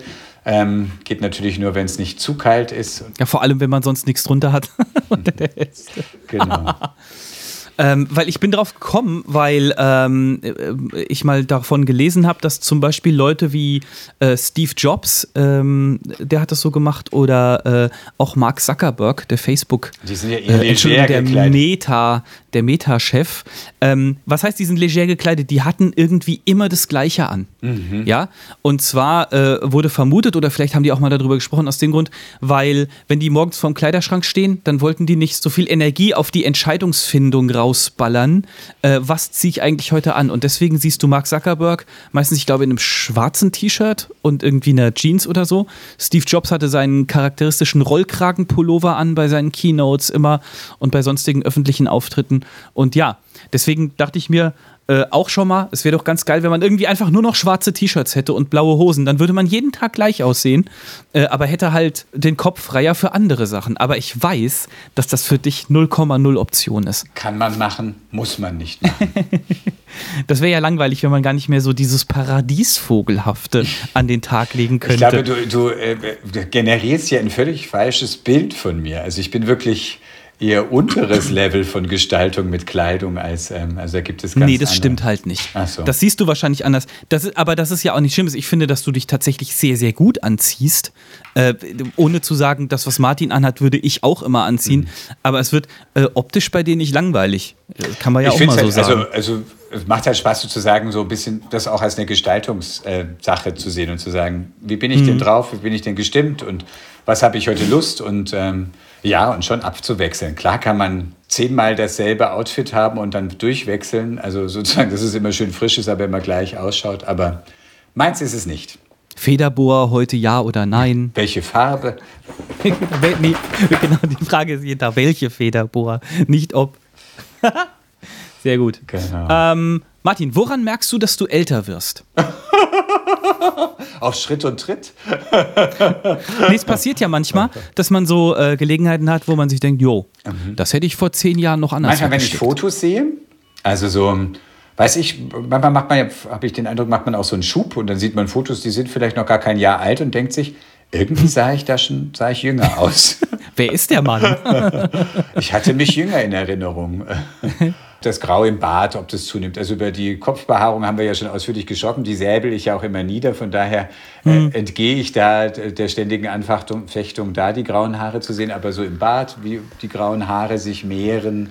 Ähm, geht natürlich nur, wenn es nicht zu kalt ist. ja, vor allem, wenn man sonst nichts drunter hat. (laughs) Weste. Genau. (laughs) Ähm, weil ich bin drauf gekommen, weil ähm, äh, ich mal davon gelesen habe, dass zum Beispiel Leute wie äh, Steve Jobs, ähm, der hat das so gemacht, oder äh, auch Mark Zuckerberg, der Facebook, Die sind ja äh, Entschuldigung, der gekleidet. Meta, der Meta-Chef. Ähm, was heißt, die sind leger gekleidet? Die hatten irgendwie immer das Gleiche an. Mhm. Ja, und zwar äh, wurde vermutet, oder vielleicht haben die auch mal darüber gesprochen, aus dem Grund, weil, wenn die morgens vorm Kleiderschrank stehen, dann wollten die nicht so viel Energie auf die Entscheidungsfindung rausballern. Äh, was ziehe ich eigentlich heute an? Und deswegen siehst du Mark Zuckerberg meistens, ich glaube, in einem schwarzen T-Shirt und irgendwie einer Jeans oder so. Steve Jobs hatte seinen charakteristischen Rollkragenpullover an bei seinen Keynotes immer und bei sonstigen öffentlichen Auftritten. Und ja, deswegen dachte ich mir, äh, auch schon mal, es wäre doch ganz geil, wenn man irgendwie einfach nur noch schwarze T-Shirts hätte und blaue Hosen. Dann würde man jeden Tag gleich aussehen, äh, aber hätte halt den Kopf freier für andere Sachen. Aber ich weiß, dass das für dich 0,0 Option ist. Kann man machen, muss man nicht machen. (laughs) Das wäre ja langweilig, wenn man gar nicht mehr so dieses Paradiesvogelhafte an den Tag legen könnte. Ich glaube, du, du äh, du generierst ja ein völlig falsches Bild von mir. Also ich bin wirklich eher unteres Level von Gestaltung mit Kleidung als, ähm, also da gibt es ganz nee, das andere. stimmt halt nicht. Ach so. Das siehst du wahrscheinlich anders. Das ist, aber das ist ja auch nicht schlimm. Ich finde, dass du dich tatsächlich sehr, sehr gut anziehst. Äh, ohne zu sagen, das, was Martin anhat, würde ich auch immer anziehen. Mhm. Aber es wird äh, optisch bei denen nicht langweilig. Das kann man ja ich auch mal so halt, sagen. also, also es macht halt Spaß sozusagen so ein bisschen das auch als eine Gestaltungssache zu sehen und zu sagen, wie bin ich Mhm. denn drauf, wie bin ich denn gestimmt und was habe ich heute Lust und ähm, ja, und schon abzuwechseln. Klar kann man zehnmal dasselbe Outfit haben und dann durchwechseln, also sozusagen, dass es immer schön frisch ist, aber immer gleich ausschaut, aber meins ist es nicht. Federbohr heute ja oder nein? Welche Farbe? (laughs) Nee, genau, die Frage ist jeden Tag, welche Federbohr, nicht ob. (laughs) Sehr gut. Genau. Ähm, Martin, woran merkst du, dass du älter wirst? (laughs) (laughs) Auf Schritt und Tritt? Nee, es passiert ja manchmal, dass man so äh, Gelegenheiten hat, wo man sich denkt, jo, das hätte ich vor zehn Jahren noch anders Manchmal, wenn ich. Fotos sehe, also so, weiß ich, manchmal macht man ja, habe ich den Eindruck, macht man auch so einen Schub und dann sieht man Fotos, die sind vielleicht noch gar kein Jahr alt und denkt sich, irgendwie sah ich da schon, sah ich jünger aus. (laughs) Wer ist der Mann? (laughs) Ich hatte mich jünger in Erinnerung. Das Grau im Bart, ob das zunimmt. Also über die Kopfbehaarung haben wir ja schon ausführlich gesprochen. Die säbel ich ja auch immer nieder. Von daher äh, entgehe ich da der ständigen Anfechtung, Fechtung, da die grauen Haare zu sehen. Aber so im Bart, wie die grauen Haare sich mehren.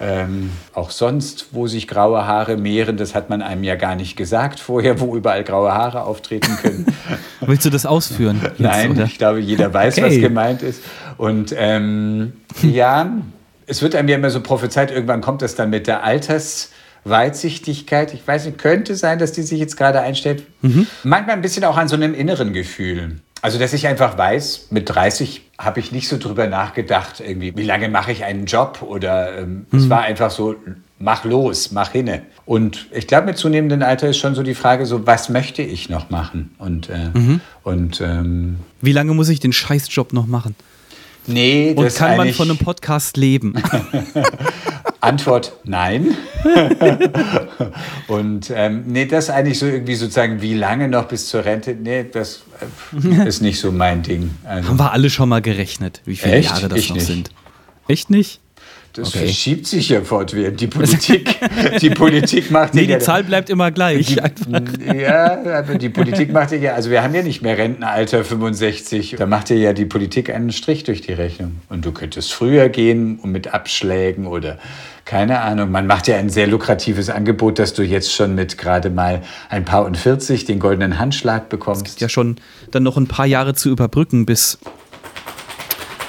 Ähm, auch sonst, wo sich graue Haare mehren, das hat man einem ja gar nicht gesagt vorher, wo überall graue Haare auftreten können. (laughs) Willst du das ausführen? jetzt, Nein, oder? ich glaube, jeder weiß, Okay. was gemeint ist. Und ähm, ja, es wird einem ja immer so prophezeit, irgendwann kommt das dann mit der Altersweitsichtigkeit. Ich weiß nicht, könnte sein, dass die sich jetzt gerade einstellt. Mhm. Manchmal ein bisschen auch an so einem inneren Gefühl. Also, dass ich einfach weiß, mit 30 habe ich nicht so drüber nachgedacht, irgendwie, wie lange mache ich einen Job oder ähm, Mhm. es war einfach so, mach los, mach hinne. Und ich glaube, mit zunehmendem Alter ist schon so die Frage, so, was möchte ich noch machen? Und, äh, Mhm. und ähm, Wie lange muss ich den Scheißjob noch machen? Nee, Und das kann man von einem Podcast leben? (laughs) Antwort nein. (laughs) und ähm, nee, das eigentlich so irgendwie sozusagen, wie lange noch bis zur Rente? Nee, das äh, ist nicht so mein Ding. Also, Haben wir alle schon mal gerechnet, wie viele Echt? Jahre das Ich noch nicht. sind. Echt nicht? Das okay. verschiebt sich ja fortwährend. Die (laughs) Politik, die Politik macht Nee, ja die Zahl bleibt immer gleich. Die, ja, die Politik macht ja, also wir haben ja nicht mehr Rentenalter 65. Da macht ja die Politik einen Strich durch die Rechnung. Und du könntest früher gehen und mit Abschlägen oder keine Ahnung. Man macht ja ein sehr lukratives Angebot, dass du jetzt schon mit gerade mal ein paar und 40 den goldenen Handschlag bekommst. ja schon dann noch ein paar Jahre zu überbrücken, bis,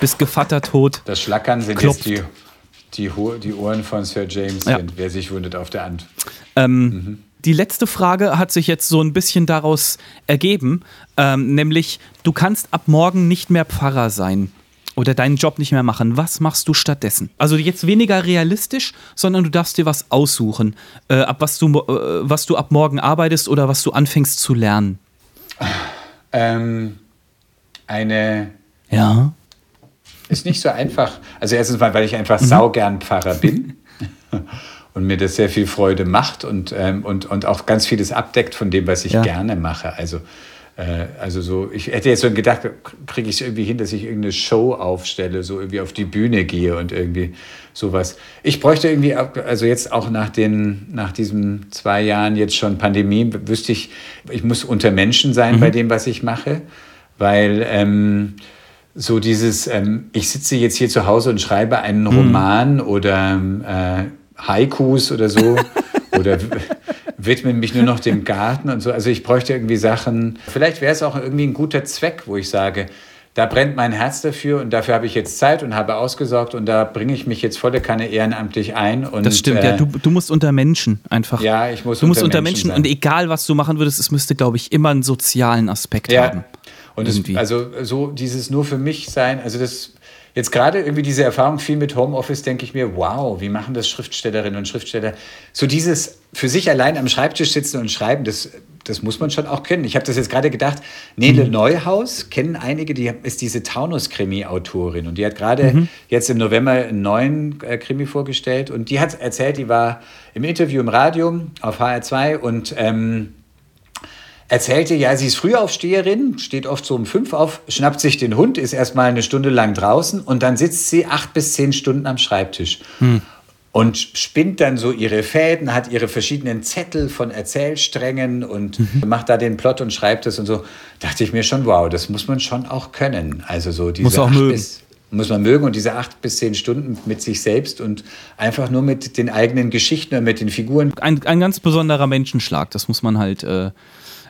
bis Gevatter tot. Das Schlackern sind Klopft. jetzt die, die, die Ohren von Sir James, Ja. wer sich wundert auf der Hand. Ähm, Die letzte Frage hat sich jetzt so ein bisschen daraus ergeben, ähm, nämlich du kannst ab morgen nicht mehr Pfarrer sein oder deinen Job nicht mehr machen. Was machst du stattdessen? Also jetzt weniger realistisch, sondern du darfst dir was aussuchen, äh, ab was du, äh, was du ab morgen arbeitest oder was du anfängst zu lernen. Ähm, eine Ja. Ist nicht so einfach. Also erstens mal, weil ich Mhm. einfach saugern Pfarrer bin (laughs) und mir das sehr viel Freude macht und, ähm, und, und auch ganz vieles abdeckt von dem, was ich Ja. gerne mache. Also Äh, also so, ich hätte jetzt so gedacht, kriege ich es irgendwie hin, dass ich irgendeine Show aufstelle, so irgendwie auf die Bühne gehe und irgendwie sowas. Ich bräuchte irgendwie, also jetzt auch nach den, nach diesen zwei Jahren jetzt schon Pandemie, wüsste ich, ich muss unter Menschen sein mhm. bei dem, was ich mache, weil ähm, so dieses, ähm, ich sitze jetzt hier zu Hause und schreibe einen mhm. Roman oder äh, Haikus oder so (laughs) oder widme mich nur noch dem Garten und so. Also ich bräuchte irgendwie Sachen. Vielleicht wäre es auch irgendwie ein guter Zweck, wo ich sage, da brennt mein Herz dafür und dafür habe ich jetzt Zeit und habe ausgesorgt und da bringe ich mich jetzt volle Kanne ehrenamtlich ein. Und, das stimmt, äh, ja. Du, du musst unter Menschen einfach. Ja, ich muss Du musst unter Menschen, Menschen und egal was du machen würdest, es müsste, glaube ich, immer einen sozialen Aspekt ja. haben. Und es, also so dieses nur für mich sein, also das Jetzt gerade irgendwie diese Erfahrung viel mit Homeoffice, denke ich mir, wow, wie machen das Schriftstellerinnen und Schriftsteller? So dieses für sich allein am Schreibtisch sitzen und schreiben, das, das muss man schon auch kennen. Ich habe das jetzt gerade gedacht, Nele mhm. Neuhaus kennen einige, die ist diese Taunus-Krimi-Autorin und die hat gerade mhm. jetzt im November einen neuen äh, Krimi vorgestellt und die hat erzählt, die war im Interview im Radio auf HR2 und ähm, erzählte, ja, sie ist Frühaufsteherin, steht oft so um fünf auf, schnappt sich den Hund, ist erstmal eine Stunde lang draußen und dann sitzt sie acht bis zehn Stunden am Schreibtisch. Hm. Und spinnt dann so ihre Fäden, hat ihre verschiedenen Zettel von Erzählsträngen und mhm. macht da den Plot und schreibt es und so. Dachte ich mir schon, wow, das muss man schon auch können. Also so diese muss auch mögen. Bis, muss man mögen und diese acht bis zehn Stunden mit sich selbst und einfach nur mit den eigenen Geschichten und mit den Figuren. Ein, ein ganz besonderer Menschenschlag, das muss man halt äh,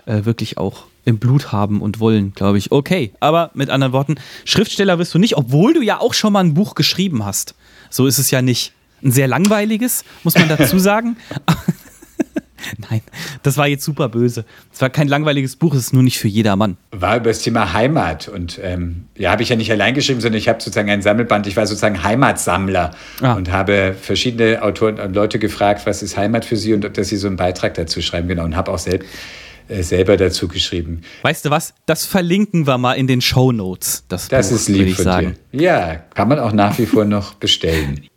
äh, wirklich auch im Blut haben und wollen, glaube ich. Okay, aber mit anderen Worten, Schriftsteller wirst du nicht, obwohl du ja auch schon mal ein Buch geschrieben hast. So ist es ja nicht. Ein sehr langweiliges, muss man dazu (laughs) sagen. (laughs) Nein, das war jetzt super böse. Es war kein langweiliges Buch, es ist nur nicht für jedermann. War über das Thema Heimat und ähm, ja, habe ich ja nicht allein geschrieben, sondern ich habe sozusagen ein Sammelband. Ich war sozusagen Heimatsammler ah. und habe verschiedene Autoren und Leute gefragt, was ist Heimat für sie und dass sie so einen Beitrag dazu schreiben, genau. Und habe auch selbst selber dazu geschrieben. Weißt du was? Das verlinken wir mal in den Show Notes. Das, das Buch, ist lieb von sagen. dir. Ja, kann man auch nach wie vor noch bestellen. (laughs)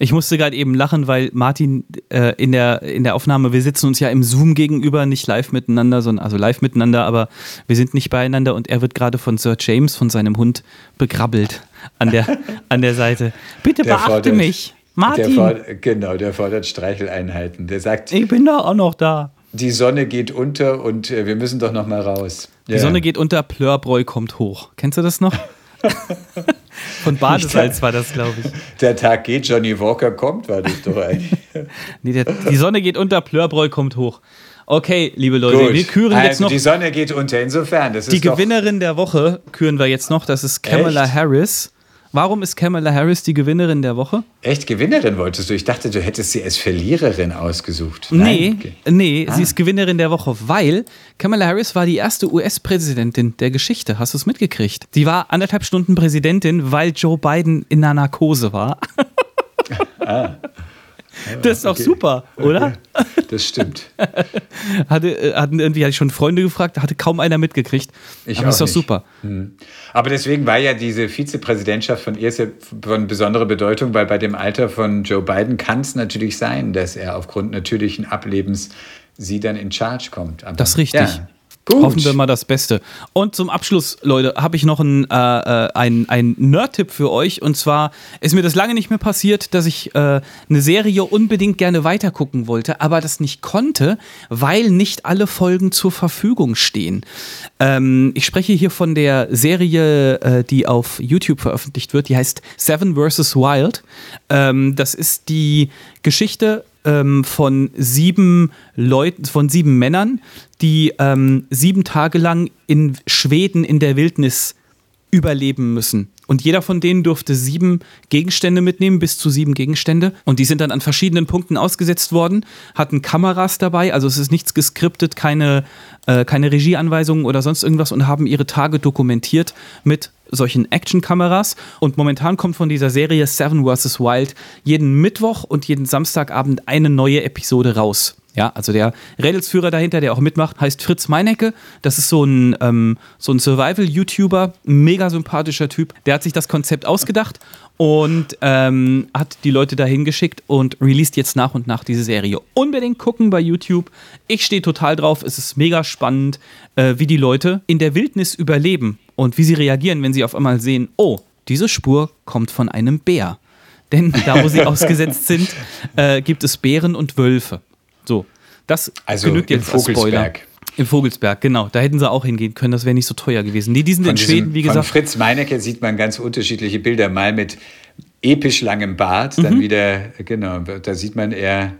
Ich musste gerade eben lachen, weil Martin äh, in, der, in der Aufnahme, wir sitzen uns ja im Zoom gegenüber, nicht live miteinander, sondern also live miteinander, aber wir sind nicht beieinander und er wird gerade von Sir James, von seinem Hund, begrabbelt an der, (laughs) an der Seite. Bitte der beachte fordert, mich. Martin. Der fordert, genau, der fordert Streicheleinheiten. Der sagt, ich bin doch auch noch da die Sonne geht unter und äh, wir müssen doch noch mal raus. Die ja. Sonne geht unter, Plörbräu kommt hoch. Kennst du das noch? (laughs) Von Badesalz war das, glaube ich. Der Tag geht, Johnny Walker kommt, war das doch eigentlich. (laughs) nee, der, die Sonne geht unter, Plörbräu kommt hoch. Okay, liebe Leute, Gut. wir küren also jetzt noch. Die Sonne geht unter, insofern. Das die Gewinnerin der Woche küren wir jetzt noch. Das ist Kamala Echt? Harris. Warum ist Kamala Harris die Gewinnerin der Woche? Echt Gewinnerin wolltest du? Ich dachte, du hättest sie als Verliererin ausgesucht. Nein? Nee, nee, ah. sie ist Gewinnerin der Woche, weil Kamala Harris war die erste US-Präsidentin der Geschichte. Hast du es mitgekriegt? Sie war anderthalb Stunden Präsidentin, weil Joe Biden in einer Narkose war. (laughs) ah. Das ist doch okay. super, oder? Das stimmt. (laughs) hatte, äh, hatten irgendwie hatte ich schon Freunde gefragt, hatte kaum einer mitgekriegt. Ich Aber das ist doch nicht. super. Hm. Aber deswegen war ja diese Vizepräsidentschaft von ihr von besonderer Bedeutung, weil bei dem Alter von Joe Biden kann es natürlich sein, dass er aufgrund natürlichen Ablebens sie dann in Charge kommt. Aber, das ist richtig. Ja. Gut. Hoffen wir mal das Beste. Und zum Abschluss, Leute, habe ich noch einen äh, ein, ein Nerd-Tipp für euch. Und zwar ist mir das lange nicht mehr passiert, dass ich äh, eine Serie unbedingt gerne weitergucken wollte, aber das nicht konnte, weil nicht alle Folgen zur Verfügung stehen. Ähm, ich spreche hier von der Serie, äh, die auf YouTube veröffentlicht wird. Die heißt Seven vs. Wild. Ähm, das ist die Geschichte ähm, von sieben Leuten, von sieben Männern, die ähm, sieben Tage lang in Schweden in der Wildnis überleben müssen. Und jeder von denen durfte sieben Gegenstände mitnehmen, bis zu sieben Gegenstände. Und die sind dann an verschiedenen Punkten ausgesetzt worden, hatten Kameras dabei, also es ist nichts geskriptet, keine, äh, keine Regieanweisungen oder sonst irgendwas und haben ihre Tage dokumentiert mit solchen Actionkameras. Und momentan kommt von dieser Serie Seven vs. Wild jeden Mittwoch und jeden Samstagabend eine neue Episode raus. Ja, also der Rädelsführer dahinter, der auch mitmacht, heißt Fritz Meinecke. Das ist so ein, ähm, so ein Survival-YouTuber, mega sympathischer Typ. Der hat sich das Konzept ausgedacht und ähm, hat die Leute dahin geschickt und released jetzt nach und nach diese Serie. Unbedingt gucken bei YouTube. Ich stehe total drauf. Es ist mega spannend, äh, wie die Leute in der Wildnis überleben und wie sie reagieren, wenn sie auf einmal sehen, oh, diese Spur kommt von einem Bär. Denn da, wo sie (laughs) ausgesetzt sind, äh, gibt es Bären und Wölfe. So, das also genügt jetzt als Spoiler. Im Vogelsberg, genau. Da hätten sie auch hingehen können, das wäre nicht so teuer gewesen. Die, die sind von in diesem, Schweden, wie gesagt. Von Fritz Meinecke sieht man ganz unterschiedliche Bilder. Mal mit episch langem Bart, dann mhm. wieder, genau, da sieht man, er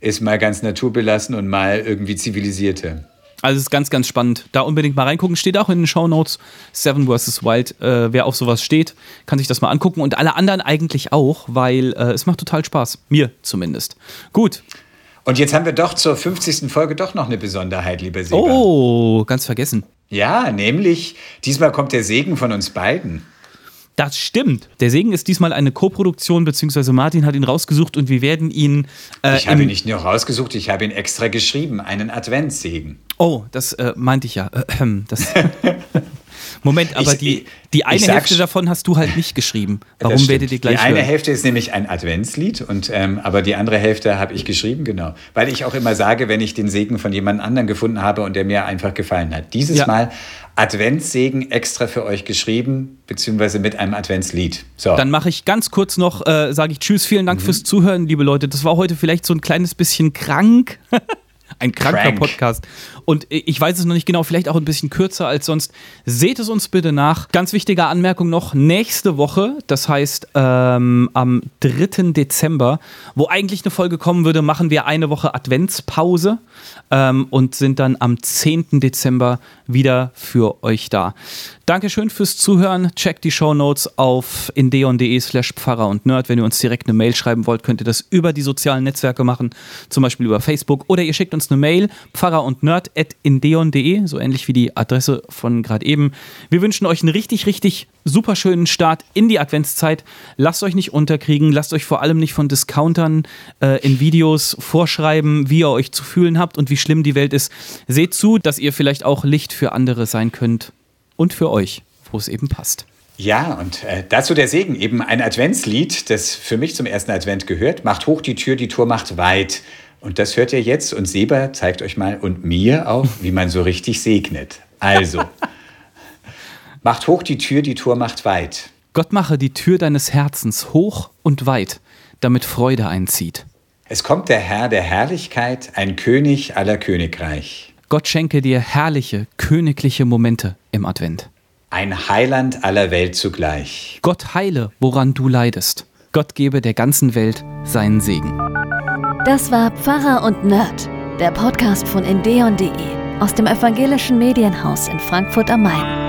ist mal ganz naturbelassen und mal irgendwie zivilisierter. Also es ist ganz, ganz spannend. Da unbedingt mal reingucken. Steht auch in den Show Notes. Seven vs. Wild. Äh, wer auf sowas steht, kann sich das mal angucken. Und alle anderen eigentlich auch, weil äh, es macht total Spaß. Mir zumindest. Gut. Und jetzt haben wir doch zur 50. Folge doch noch eine Besonderheit, lieber Seba. Oh, ganz vergessen. Ja, nämlich, diesmal kommt der Segen von uns beiden. Das stimmt. Der Segen ist diesmal eine Koproduktion, beziehungsweise Martin hat ihn rausgesucht und wir werden ihn. Äh, ich habe ihn nicht nur rausgesucht, ich habe ihn extra geschrieben, einen Adventssegen. Oh, das äh, meinte ich ja. Äh, (clears throat) das (laughs) Moment, aber ich, die, die eine Hälfte davon hast du halt nicht geschrieben. Warum werdet ihr gleich Die eine hören? Hälfte ist nämlich ein Adventslied, und, ähm, aber die andere Hälfte habe ich geschrieben, genau. Weil ich auch immer sage, wenn ich den Segen von jemand anderem gefunden habe und der mir einfach gefallen hat. Dieses ja. Mal Adventssegen extra für euch geschrieben, beziehungsweise mit einem Adventslied. So. Dann mache ich ganz kurz noch, äh, sage ich Tschüss, vielen Dank mhm. fürs Zuhören, liebe Leute. Das war heute vielleicht so ein kleines bisschen krank. (laughs) ein kranker Crank. Podcast. Und ich weiß es noch nicht genau, vielleicht auch ein bisschen kürzer als sonst. Seht es uns bitte nach. Ganz wichtige Anmerkung noch: nächste Woche, das heißt ähm, am 3. Dezember, wo eigentlich eine Folge kommen würde, machen wir eine Woche Adventspause ähm, und sind dann am 10. Dezember wieder für euch da. Dankeschön fürs Zuhören. Checkt die Show Notes auf indeon.de slash Pfarrer und Nerd. Wenn ihr uns direkt eine Mail schreiben wollt, könnt ihr das über die sozialen Netzwerke machen, zum Beispiel über Facebook oder ihr schickt uns eine Mail, Pfarrer und Nerd at indeon.de, so ähnlich wie die Adresse von gerade eben. Wir wünschen euch einen richtig, richtig super schönen Start in die Adventszeit. Lasst euch nicht unterkriegen, lasst euch vor allem nicht von Discountern äh, in Videos vorschreiben, wie ihr euch zu fühlen habt und wie schlimm die Welt ist. Seht zu, dass ihr vielleicht auch Licht für andere sein könnt und für euch, wo es eben passt. Ja, und äh, dazu der Segen, eben ein Adventslied, das für mich zum ersten Advent gehört. Macht hoch die Tür, die Tor macht weit. Und das hört ihr jetzt und Seba zeigt euch mal und mir auch, wie man so richtig segnet. Also, (laughs) macht hoch die Tür, die Tor macht weit. Gott mache die Tür deines Herzens hoch und weit, damit Freude einzieht. Es kommt der Herr der Herrlichkeit, ein König aller Königreich. Gott schenke dir herrliche, königliche Momente im Advent. Ein Heiland aller Welt zugleich. Gott heile, woran du leidest. Gott gebe der ganzen Welt seinen Segen. Das war Pfarrer und Nerd, der Podcast von endeon.de aus dem evangelischen Medienhaus in Frankfurt am Main.